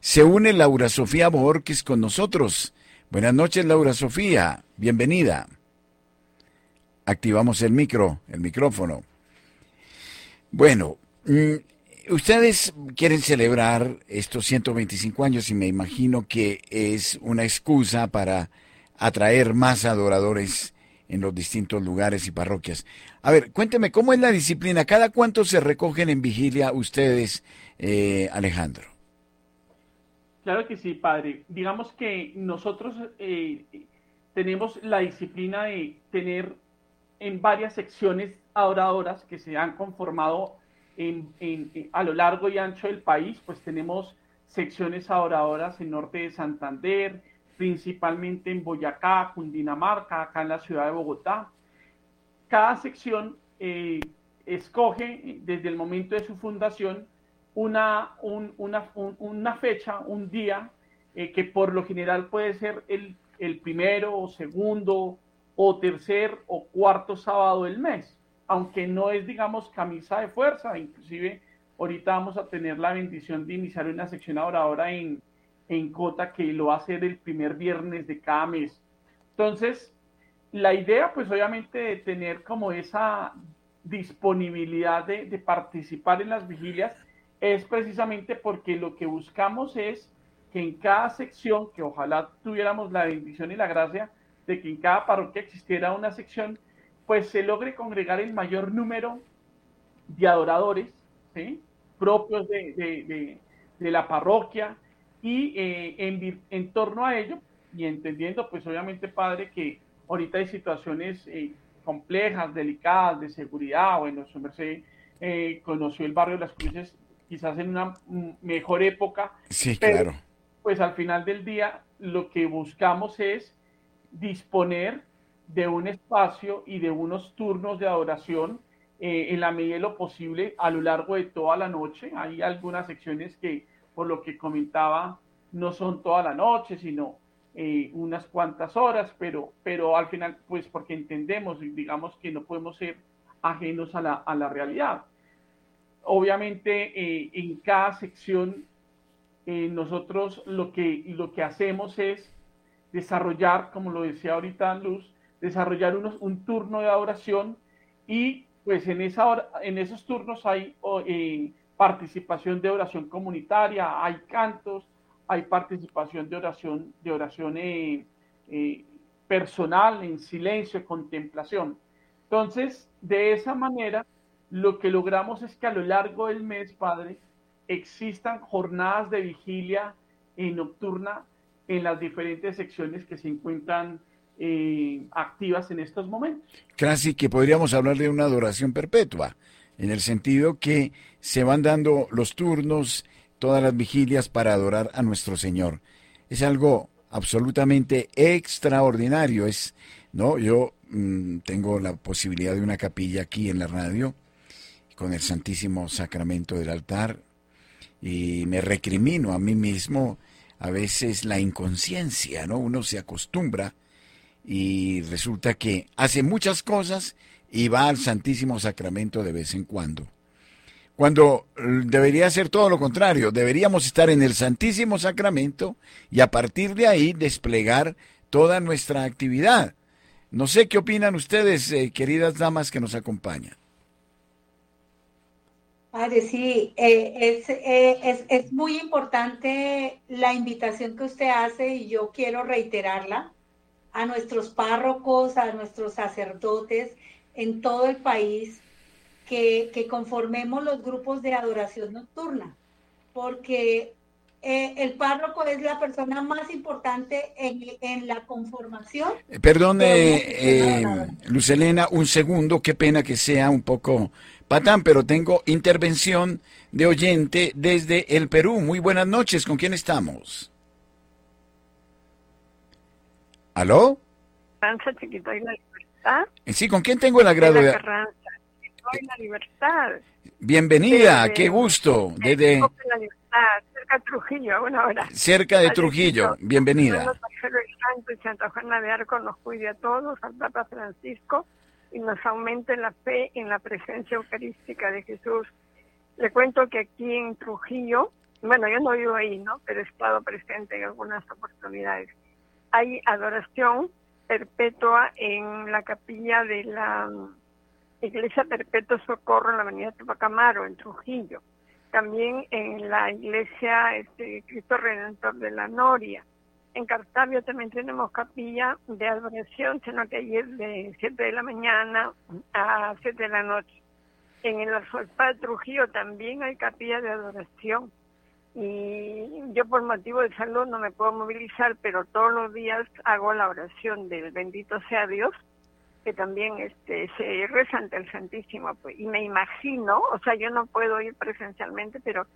Se une Laura Sofía Borges con nosotros. Buenas noches, Laura Sofía, bienvenida. Activamos el micro, el micrófono. Bueno, mm, ustedes quieren celebrar estos 125 años y me imagino que es una excusa para atraer más adoradores en los distintos lugares y parroquias. A ver, cuénteme, ¿cómo es la disciplina? ¿Cada cuánto se recogen en vigilia ustedes, eh, Alejandro? Claro que sí, padre. Digamos que nosotros eh, tenemos la disciplina de tener en varias secciones adoradoras que se han conformado en, a lo largo y ancho del país, pues tenemos secciones adoradoras en norte de Santander, principalmente en Boyacá, Cundinamarca, acá en la ciudad de Bogotá. Cada sección eh, escoge desde el momento de su fundación una, una, una fecha, un día, eh, que por lo general puede ser el, el primero o segundo o tercer o cuarto sábado del mes, aunque no es, digamos, camisa de fuerza, inclusive ahorita vamos a tener la bendición de iniciar una sección ahora en, en Cota que lo va a hacer el primer viernes de cada mes. Entonces, la idea, pues obviamente, de tener como esa disponibilidad de, participar en las vigilias es precisamente porque lo que buscamos es que en cada sección, que ojalá tuviéramos la bendición y la gracia de que en cada parroquia existiera una sección, pues se logre congregar el mayor número de adoradores ¿sí? propios de, de la parroquia, y eh, en, en, torno a ello, y entendiendo pues obviamente, padre, que ahorita hay situaciones eh, complejas, delicadas, de seguridad, bueno, su merced eh, conoció el barrio de las Cruces quizás en una mejor época. Sí, claro. Pues al final del día lo que buscamos es disponer de un espacio y de unos turnos de adoración en la medida de lo posible a lo largo de toda la noche. Hay algunas secciones que por lo que comentaba, no son toda la noche, sino eh, unas cuantas horas, pero, pero al final, pues porque entendemos, digamos que no podemos ser ajenos a la, a la realidad. Obviamente, eh, en cada sección, eh, nosotros lo que, lo que hacemos es desarrollar, como lo decía ahorita Luz, desarrollar unos, un turno de oración y pues en, esa hora, en esos turnos hay participación de oración comunitaria, hay cantos, hay participación de oración, de oración eh, eh, personal, en silencio, contemplación. Entonces, de esa manera, lo que logramos es que a lo largo del mes, Padre, existan jornadas de vigilia nocturna en las diferentes secciones que se encuentran eh, activas en estos momentos. Casi que podríamos hablar de una adoración perpetua en el sentido que se van dando los turnos, todas las vigilias para adorar a nuestro Señor. Es algo absolutamente extraordinario. Es, no, yo mm, tengo la posibilidad de una capilla aquí en la radio con el Santísimo Sacramento del altar y me recrimino a mí mismo a veces la inconsciencia, ¿no? Uno se acostumbra y resulta que hace muchas cosas y va al Santísimo Sacramento de vez en cuando. Cuando debería ser todo lo contrario, deberíamos estar en el Santísimo Sacramento y a partir de ahí desplegar toda nuestra actividad. No sé qué opinan ustedes, eh, queridas damas que nos acompañan. Padre, sí, eh, es, eh, es, es muy importante la invitación que usted hace y yo quiero reiterarla a nuestros párrocos, a nuestros sacerdotes, en todo el país que, conformemos los grupos de adoración nocturna, porque eh, el párroco es la persona más importante en, la conformación. Eh, perdone, eh, Lucelena, un segundo, qué pena que sea un poco patán, pero tengo intervención de oyente desde el Perú. Muy buenas noches, ¿con quién estamos? ¿Aló? chiquita eh, Sí, ¿con quién tengo el agrado de... la libertad. Bienvenida, qué gusto. Desde... cerca de Trujillo, una hora. Cerca de Trujillo, bienvenida. El Santa Juana de Arco nos cuide a todos, al Papa Francisco, y nos aumente la fe en la presencia eucarística de Jesús. Le cuento que aquí en Trujillo, bueno, yo no vivo ahí, ¿no? Pero he estado presente en algunas oportunidades. Hay adoración perpetua en la capilla de la Iglesia Perpetuo Socorro en la avenida Tupacamaro, en Trujillo. También en la iglesia este, Cristo Redentor de la Noria. En Cartavio también tenemos capilla de adoración, sino que ayer de 7 de la mañana a 7 de la noche. En el Arzobispado de Trujillo también hay capilla de adoración. Y yo por motivo de salud no me puedo movilizar, pero todos los días hago la oración del bendito sea Dios, que también este se reza ante el Santísimo. Pues. Y me imagino, o sea, yo no puedo ir presencialmente, pero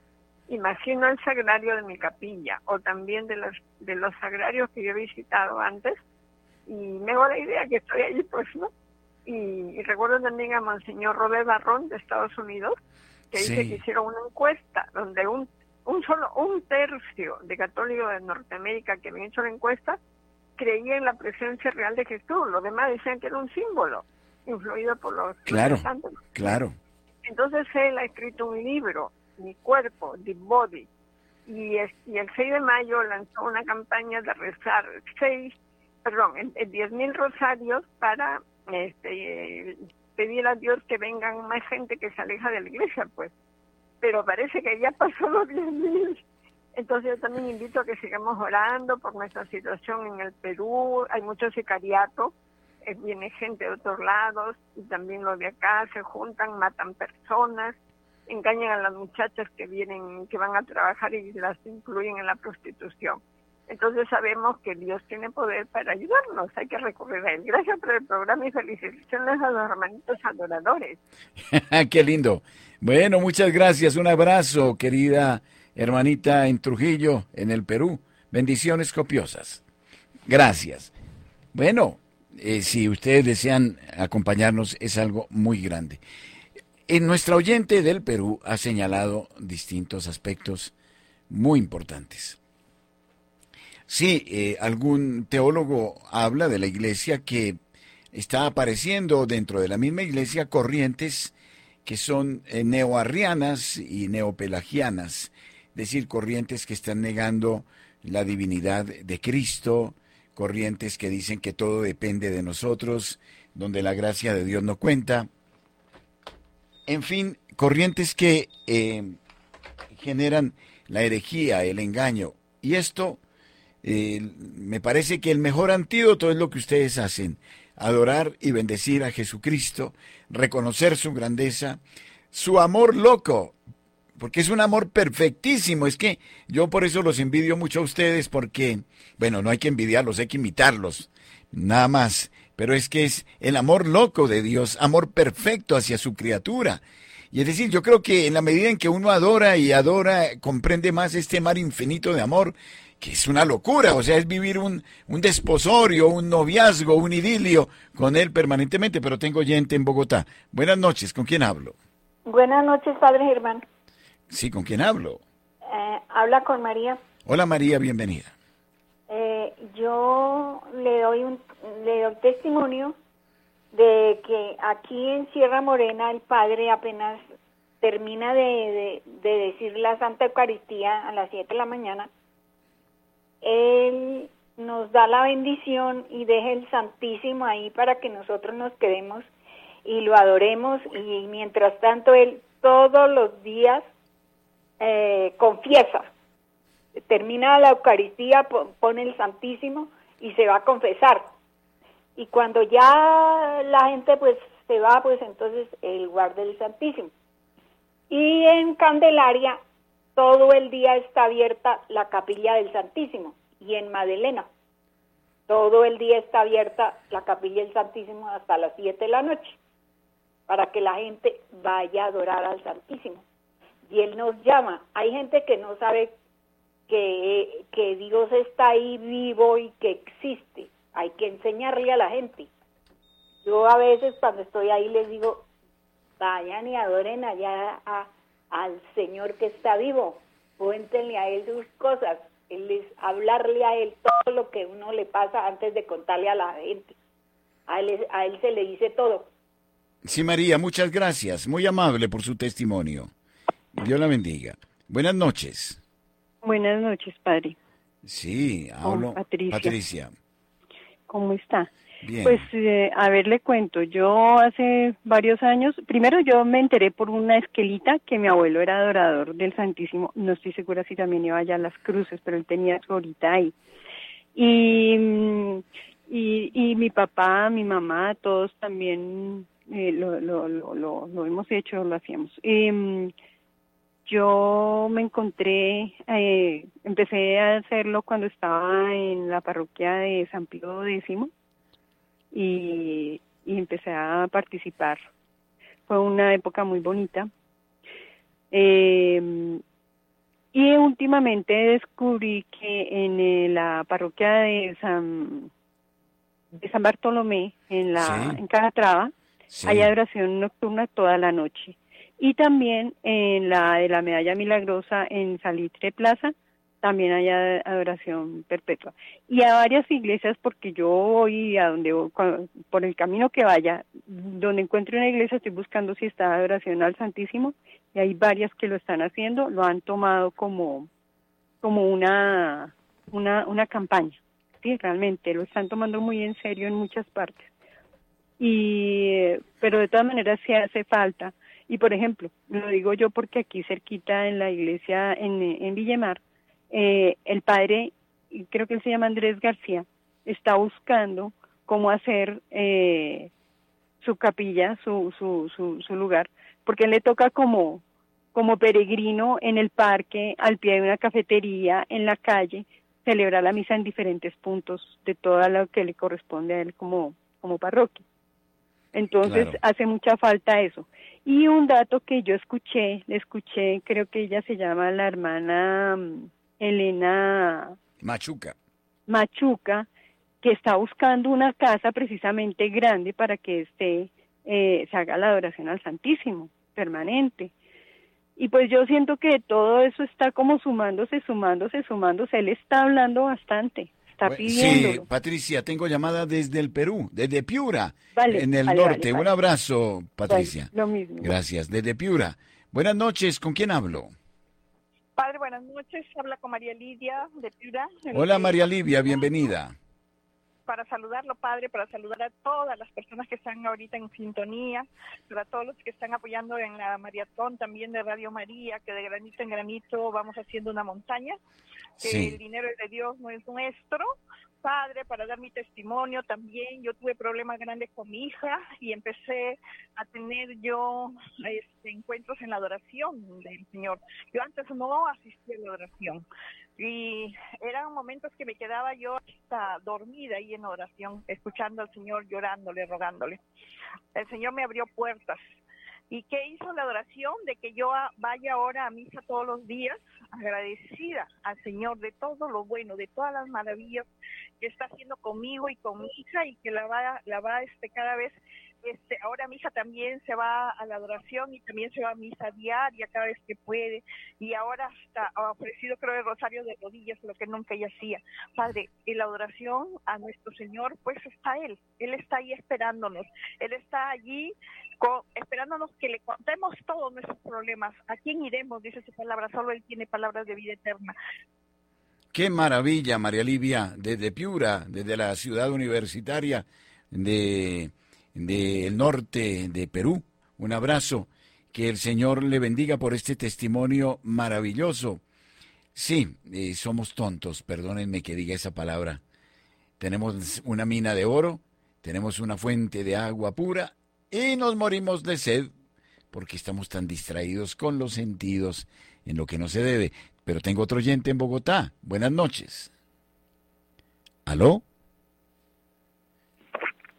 imagino el sagrario de mi capilla o también de los, de los sagrarios que yo he visitado antes y me hago la idea que estoy allí, pues, ¿no? Y, recuerdo también a Monseñor Robert Barrón de Estados Unidos, que dice que hicieron una encuesta donde un, un solo, un tercio de católicos de Norteamérica que habían hecho la encuesta creía en la presencia real de Jesús, los demás decían que era un símbolo, influido por los claro, Claro. Entonces él ha escrito un libro mi cuerpo, The Body. Y, y el 6 de mayo lanzó una campaña de rezar seis, perdón, diez mil rosarios para este, pedir a Dios que vengan más gente que se aleja de la iglesia, pues. Pero parece que ya pasó los diez mil. Entonces yo también invito a que sigamos orando por nuestra situación en el Perú. Hay mucho sicariato, eh, viene gente de otros lados y también los de acá se juntan, matan personas engañan a las muchachas que vienen, que van a trabajar y las incluyen en la prostitución. Entonces sabemos que Dios tiene poder para ayudarnos, hay que recurrir a Él. Gracias por el programa y felicitaciones a los hermanitos adoradores. (laughs) Qué lindo. Bueno, muchas gracias. Un abrazo, querida hermanita en Trujillo, en el Perú. Bendiciones copiosas. Gracias. Bueno, eh, si ustedes desean acompañarnos, es algo muy grande. En nuestra oyente del Perú ha señalado distintos aspectos muy importantes. Sí, eh, algún teólogo habla de la iglesia que está apareciendo dentro de la misma iglesia corrientes que son eh, neoarrianas y neopelagianas, decir, corrientes que están negando la divinidad de Cristo, corrientes que dicen que todo depende de nosotros, donde la gracia de Dios no cuenta, en fin, corrientes que eh, generan la herejía, el engaño. Y esto eh, me parece que el mejor antídoto es lo que ustedes hacen, adorar y bendecir a Jesucristo, reconocer su grandeza, su amor loco, porque es un amor perfectísimo. Es que yo por eso los envidio mucho a ustedes, porque, bueno, no hay que envidiarlos, hay que imitarlos, nada más pero es que es el amor loco de Dios, amor perfecto hacia su criatura. Y es decir, yo creo que en la medida en que uno adora y adora, comprende más este mar infinito de amor, que es una locura, o sea, es vivir un, un desposorio, un noviazgo, un idilio con él permanentemente, pero tengo gente en Bogotá. Buenas noches, ¿con quién hablo? Buenas noches, Padre Germán. Sí, ¿con quién hablo? Eh, habla con María. Hola María, bienvenida. Eh, yo le doy un le doy testimonio de que aquí en Sierra Morena el padre apenas termina de, decir la Santa Eucaristía a las 7 de la mañana, él nos da la bendición y deja el Santísimo ahí para que nosotros nos quedemos y lo adoremos y mientras tanto él todos los días eh, confiesa, termina la Eucaristía, pone el Santísimo y se va a confesar y cuando ya la gente pues se va, pues entonces el guarda el Santísimo. Y en Candelaria todo el día está abierta la capilla del Santísimo y en Madelena todo el día está abierta la capilla del Santísimo hasta las 7 de la noche para que la gente vaya a adorar al Santísimo. Y Él nos llama. Hay gente que no sabe que, que Dios está ahí vivo y que existe hay que enseñarle a la gente. Yo a veces cuando estoy ahí les digo, vayan y adoren allá al Señor que está vivo, cuéntenle a Él sus cosas, él hablarle a Él todo lo que uno le pasa antes de contarle a la gente. A él, a él se le dice todo. Sí, María, muchas gracias. Muy amable por su testimonio. Dios la bendiga. Buenas noches. Buenas noches, padre. Sí, hablo. Patricia. ¿Cómo está? Pues, eh, a ver, le cuento. Yo hace varios años, primero yo me enteré por una esquelita que mi abuelo era adorador del Santísimo. No estoy segura si también iba allá a las cruces, pero él tenía su horita ahí. Y, y, y mi papá, mi mamá, todos también eh, lo, lo, lo, lo, hemos hecho, lo hacíamos. Y, yo me encontré, eh, empecé a hacerlo cuando estaba en la parroquia de San Pío X y, y empecé a participar. Fue una época muy bonita. Eh, y últimamente descubrí que en eh, la parroquia de San de San Bartolomé, en la en Calatrava, hay adoración nocturna toda la noche. Y también en la de la Medalla Milagrosa en Salitre Plaza, también hay adoración perpetua. Y a varias iglesias, porque yo voy a donde, por el camino que vaya, donde encuentre una iglesia, estoy buscando si está adoración al Santísimo, y hay varias que lo están haciendo, lo han tomado como, como una, una, una campaña. Sí, realmente, lo están tomando muy en serio en muchas partes. Y, pero de todas maneras sí hace falta. Y por ejemplo, lo digo yo porque aquí cerquita en la iglesia en, en Villemar, eh, el padre, creo que él se llama Andrés García, está buscando cómo hacer eh, su capilla, su, su, su, su lugar, porque él le toca como, como peregrino en el parque, al pie de una cafetería, en la calle, celebrar la misa en diferentes puntos de todo lo que le corresponde a él como, como parroquia. Entonces hace mucha falta eso. Y un dato que yo escuché, le escuché, creo que ella se llama la hermana mm, Elena Machuca. Machuca, que está buscando una casa precisamente grande para que esté, eh, se haga la adoración al Santísimo, permanente. Y pues yo siento que todo eso está como sumándose, sumándose, sumándose. Él está hablando bastante, está pidiendo. Sí, Patricia, tengo llamada desde el Perú, desde Piura, en el norte. Un abrazo, Patricia. lo mismo. Gracias, desde Piura. Buenas noches, ¿con quién hablo? Padre, buenas noches. Habla con María Lidia de Piura. Hola María Lidia, bienvenida. Para saludarlo, Padre, para saludar a todas las personas que están ahorita en sintonía, para todos los que están apoyando en la maratón también de Radio María, que de granito en granito vamos haciendo una montaña, que el dinero es de Dios, no es nuestro, padre para dar mi testimonio también. Yo tuve problemas grandes con mi hija y empecé a tener yo este, encuentros en la adoración del Señor. Yo antes no asistía a la adoración y eran momentos que me quedaba yo hasta dormida ahí en oración, escuchando al Señor, llorándole, rogándole. El Señor me abrió puertas ¿Y qué hizo la adoración? De que yo vaya ahora a misa todos los días, agradecida al Señor de todo lo bueno, de todas las maravillas que está haciendo conmigo y con mi hija y que la va, la va este, cada vez este, ahora mi hija también se va a la adoración y también se va a misa diaria cada vez que puede. Y ahora hasta ha ofrecido creo el rosario de rodillas, lo que nunca ella hacía. Padre, en la adoración a nuestro Señor, pues está Él, Él está ahí esperándonos, Él está allí esperándonos que le contemos todos nuestros problemas. ¿A quién iremos? Dice su palabra, solo Él tiene palabras de vida eterna. Qué maravilla, María Livia, desde Piura, desde la ciudad universitaria de del norte de Perú. Un abrazo. Que el Señor le bendiga por este testimonio maravilloso. Sí, eh, somos tontos, perdónenme que diga esa palabra. Tenemos una mina de oro, tenemos una fuente de agua pura y nos morimos de sed porque estamos tan distraídos con los sentidos en lo que no se debe. Pero tengo otro oyente en Bogotá. Buenas noches. ¿Aló?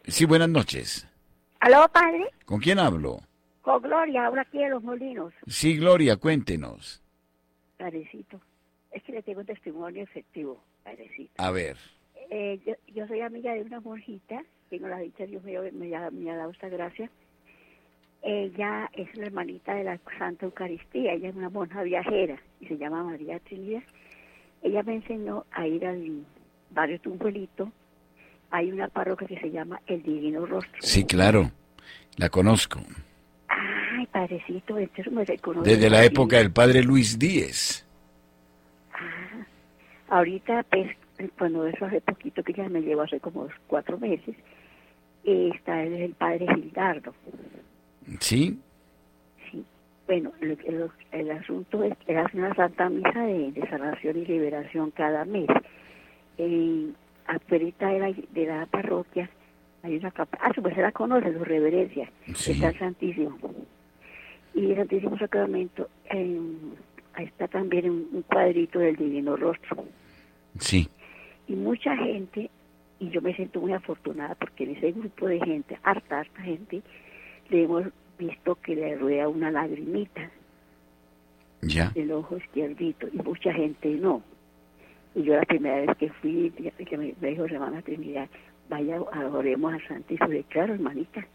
Sí, buenas noches. ¿Aló, padre? ¿Con quién hablo? Con Gloria, ahora aquí de Los Molinos. Sí, Gloria, cuéntenos. Padrecito, es que le tengo un testimonio efectivo, padrecito. A ver. Eh, yo, soy amiga de una monjita, tengo la dicha, Dios mío, me, me ha dado esta gracia. Ella es la hermanita de la Santa Eucaristía, ella es una monja viajera y se llama María Trinidad. Ella me enseñó a ir al barrio Tumbuelito hay una parroquia que se llama El Divino Rostro. Sí, claro, la conozco. Ay, padrecito, este me reconoce. Desde la época del padre Luis Díez. Ah, ahorita, pues, cuando eso hace poquito, que ya me llevo hace como cuatro meses, está el, padre Gildardo. ¿Sí? Sí. Bueno, el, asunto es que hace una santa misa de, de, sanación y liberación cada mes. Eh, afuera de la, de la parroquia hay una capa, ah, pues se la conoce, su reverencia, está el Santísimo. Y el Santísimo Sacramento, ahí está también un, cuadrito del Divino Rostro. Sí. Y mucha gente, y yo me siento muy afortunada porque en ese grupo de gente, harta, harta gente, le hemos visto que le rueda una lagrimita ya. del ojo izquierdito y mucha gente no. Y yo la primera vez que fui, que me, dijo hermana Trinidad, vaya, adoremos a Santísimo. Y claro, hermanita,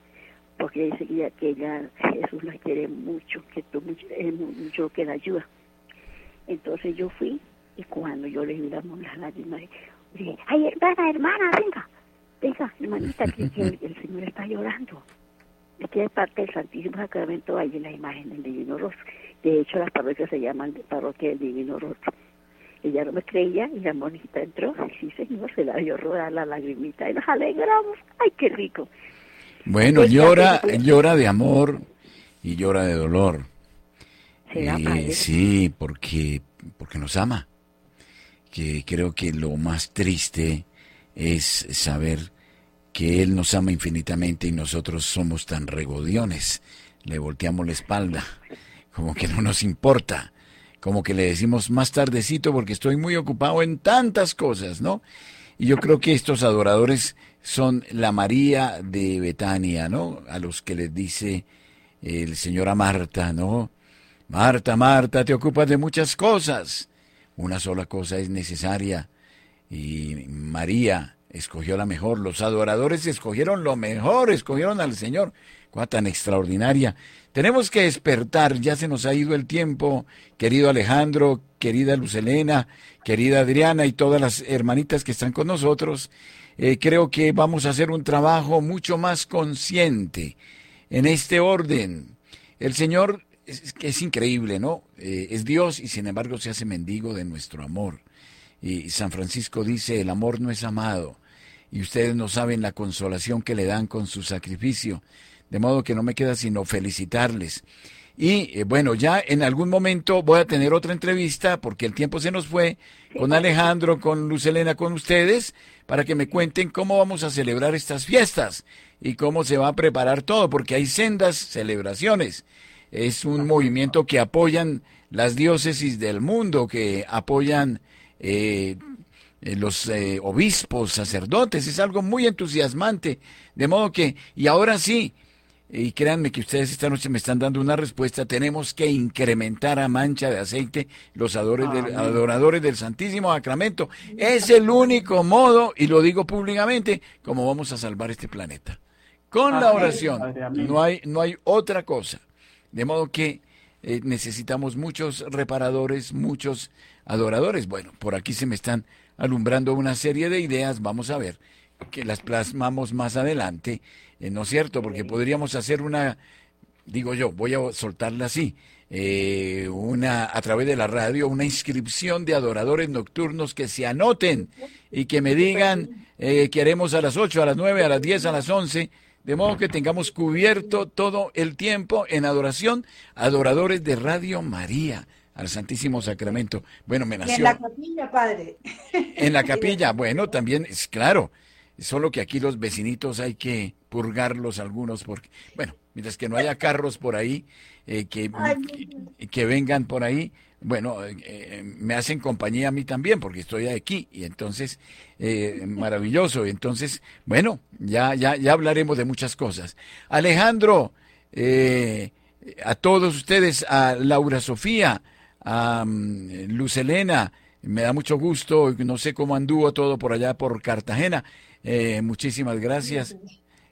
porque dice que ella, que ella, Jesús la quiere mucho, que tú mucho, es mucho que la ayuda. Entonces yo fui y cuando yo le vi las lágrimas, dije, ay, hermana, hermana, venga, venga, hermanita, que, el, Señor está llorando. De que parte del Santísimo Sacramento hay la imagen del Divino Rostro. De hecho, las parroquias se llaman parroquia del Divino Rostro. Ella no me creía y la monita entró. Sí, señor, se la vio rodar la lagrimita y nos alegramos. ¡Ay, qué rico! Bueno, llora, llora de amor y llora de dolor. Eh, sí, porque, porque nos ama. Que creo que lo más triste es saber que Él nos ama infinitamente y nosotros somos tan regodiones. Le volteamos la espalda, como que no nos importa como que le decimos más tardecito porque estoy muy ocupado en tantas cosas, ¿no? Y yo creo que estos adoradores son la María de Betania, ¿no? A los que les dice el Señor a Marta, ¿no? Marta, Marta, te ocupas de muchas cosas. Una sola cosa es necesaria. Y María escogió la mejor. Los adoradores escogieron lo mejor, escogieron al Señor. Cosa tan extraordinaria. Tenemos que despertar, ya se nos ha ido el tiempo, querido Alejandro, querida Lucelena, querida Adriana y todas las hermanitas que están con nosotros. Eh, creo que vamos a hacer un trabajo mucho más consciente en este orden. El Señor es, es increíble, ¿no? Eh, es Dios y sin embargo se hace mendigo de nuestro amor. Y San Francisco dice, el amor no es amado. Y ustedes no saben la consolación que le dan con su sacrificio. De modo que no me queda sino felicitarles. Y eh, bueno, ya en algún momento voy a tener otra entrevista, porque el tiempo se nos fue, con Alejandro, con Lucelena, con ustedes, para que me cuenten cómo vamos a celebrar estas fiestas y cómo se va a preparar todo, porque hay sendas celebraciones. Es un movimiento que apoyan las diócesis del mundo, que apoyan eh, eh, los obispos, sacerdotes, es algo muy entusiasmante. De modo que, y ahora sí, y créanme que ustedes esta noche me están dando una respuesta, tenemos que incrementar a mancha de aceite los adoradores del Santísimo Sacramento. Es el único modo, y lo digo públicamente, como vamos a salvar este planeta. Con la oración, no hay, no hay otra cosa. De modo que eh, necesitamos muchos reparadores, muchos adoradores. Bueno, por aquí se me están alumbrando una serie de ideas, vamos a ver, que las plasmamos más adelante eh, ¿no es cierto? Porque podríamos hacer una, digo yo, voy a soltarla así, eh, una a través de la radio, una inscripción de adoradores nocturnos que se anoten y que me digan, queremos a las 8, a las 9, a las 10, a las 11, de modo que tengamos cubierto todo el tiempo en adoración, adoradores de Radio María al Santísimo Sacramento. Bueno, me nació. en la capilla, padre. En la (laughs) capilla, bueno, también es claro. Solo que aquí los vecinitos hay que purgarlos algunos porque, bueno, mientras que no haya carros por ahí eh, que, que, vengan por ahí, bueno, eh, eh, me hacen compañía a mí también porque estoy aquí y entonces, maravilloso. Entonces, bueno, ya, ya, ya hablaremos de muchas cosas. Alejandro, a todos ustedes, a Laura Sofía, a mm, Luz Elena, me da mucho gusto, no sé cómo anduvo todo por allá por Cartagena. Eh, muchísimas gracias.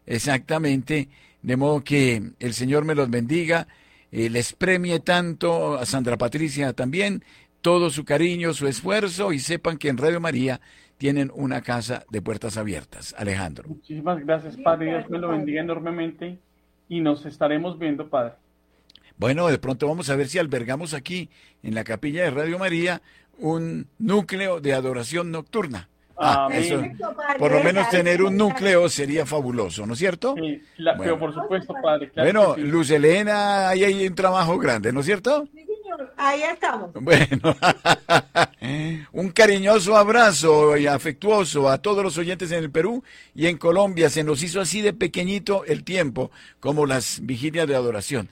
Exactamente. De modo que el Señor me los bendiga, eh, les premie tanto a Sandra Patricia también, todo su cariño, su esfuerzo y sepan que en Radio María tienen una casa de puertas abiertas. Alejandro. Muchísimas gracias, Padre. Dios me lo bendiga enormemente y nos estaremos viendo, Padre. Bueno, de pronto vamos a ver si albergamos aquí en la capilla de Radio María un núcleo de adoración nocturna. Ah, eso, por lo menos tener un núcleo sería fabuloso, ¿no es cierto? Sí, pero por supuesto, padre. bueno, Luz Elena, ahí hay un trabajo grande, ¿no es cierto? Sí, señor. Ahí estamos. Bueno, (laughs) un cariñoso abrazo y afectuoso a todos los oyentes en el Perú y en Colombia. Se nos hizo así de pequeñito el tiempo, como las vigilias de adoración.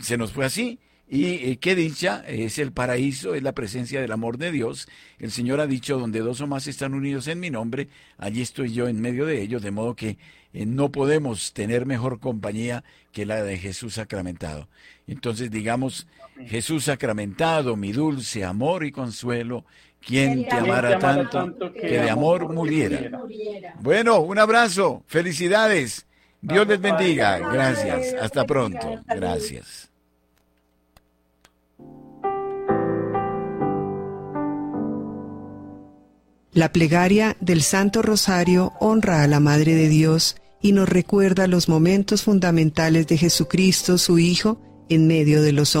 Se nos fue así. Y eh, qué dicha, es el paraíso, es la presencia del amor de Dios. El Señor ha dicho, donde dos o más están unidos en mi nombre, allí estoy yo en medio de ellos, de modo que eh, no podemos tener mejor compañía que la de Jesús sacramentado. Entonces digamos, Jesús sacramentado, mi dulce amor y consuelo, quien te amara tanto que de amor muriera. Bueno, un abrazo, felicidades, Dios les bendiga, gracias, hasta pronto, gracias. La plegaria del Santo Rosario honra a la Madre de Dios y nos recuerda los momentos fundamentales de Jesucristo, su Hijo, en medio de los hombres.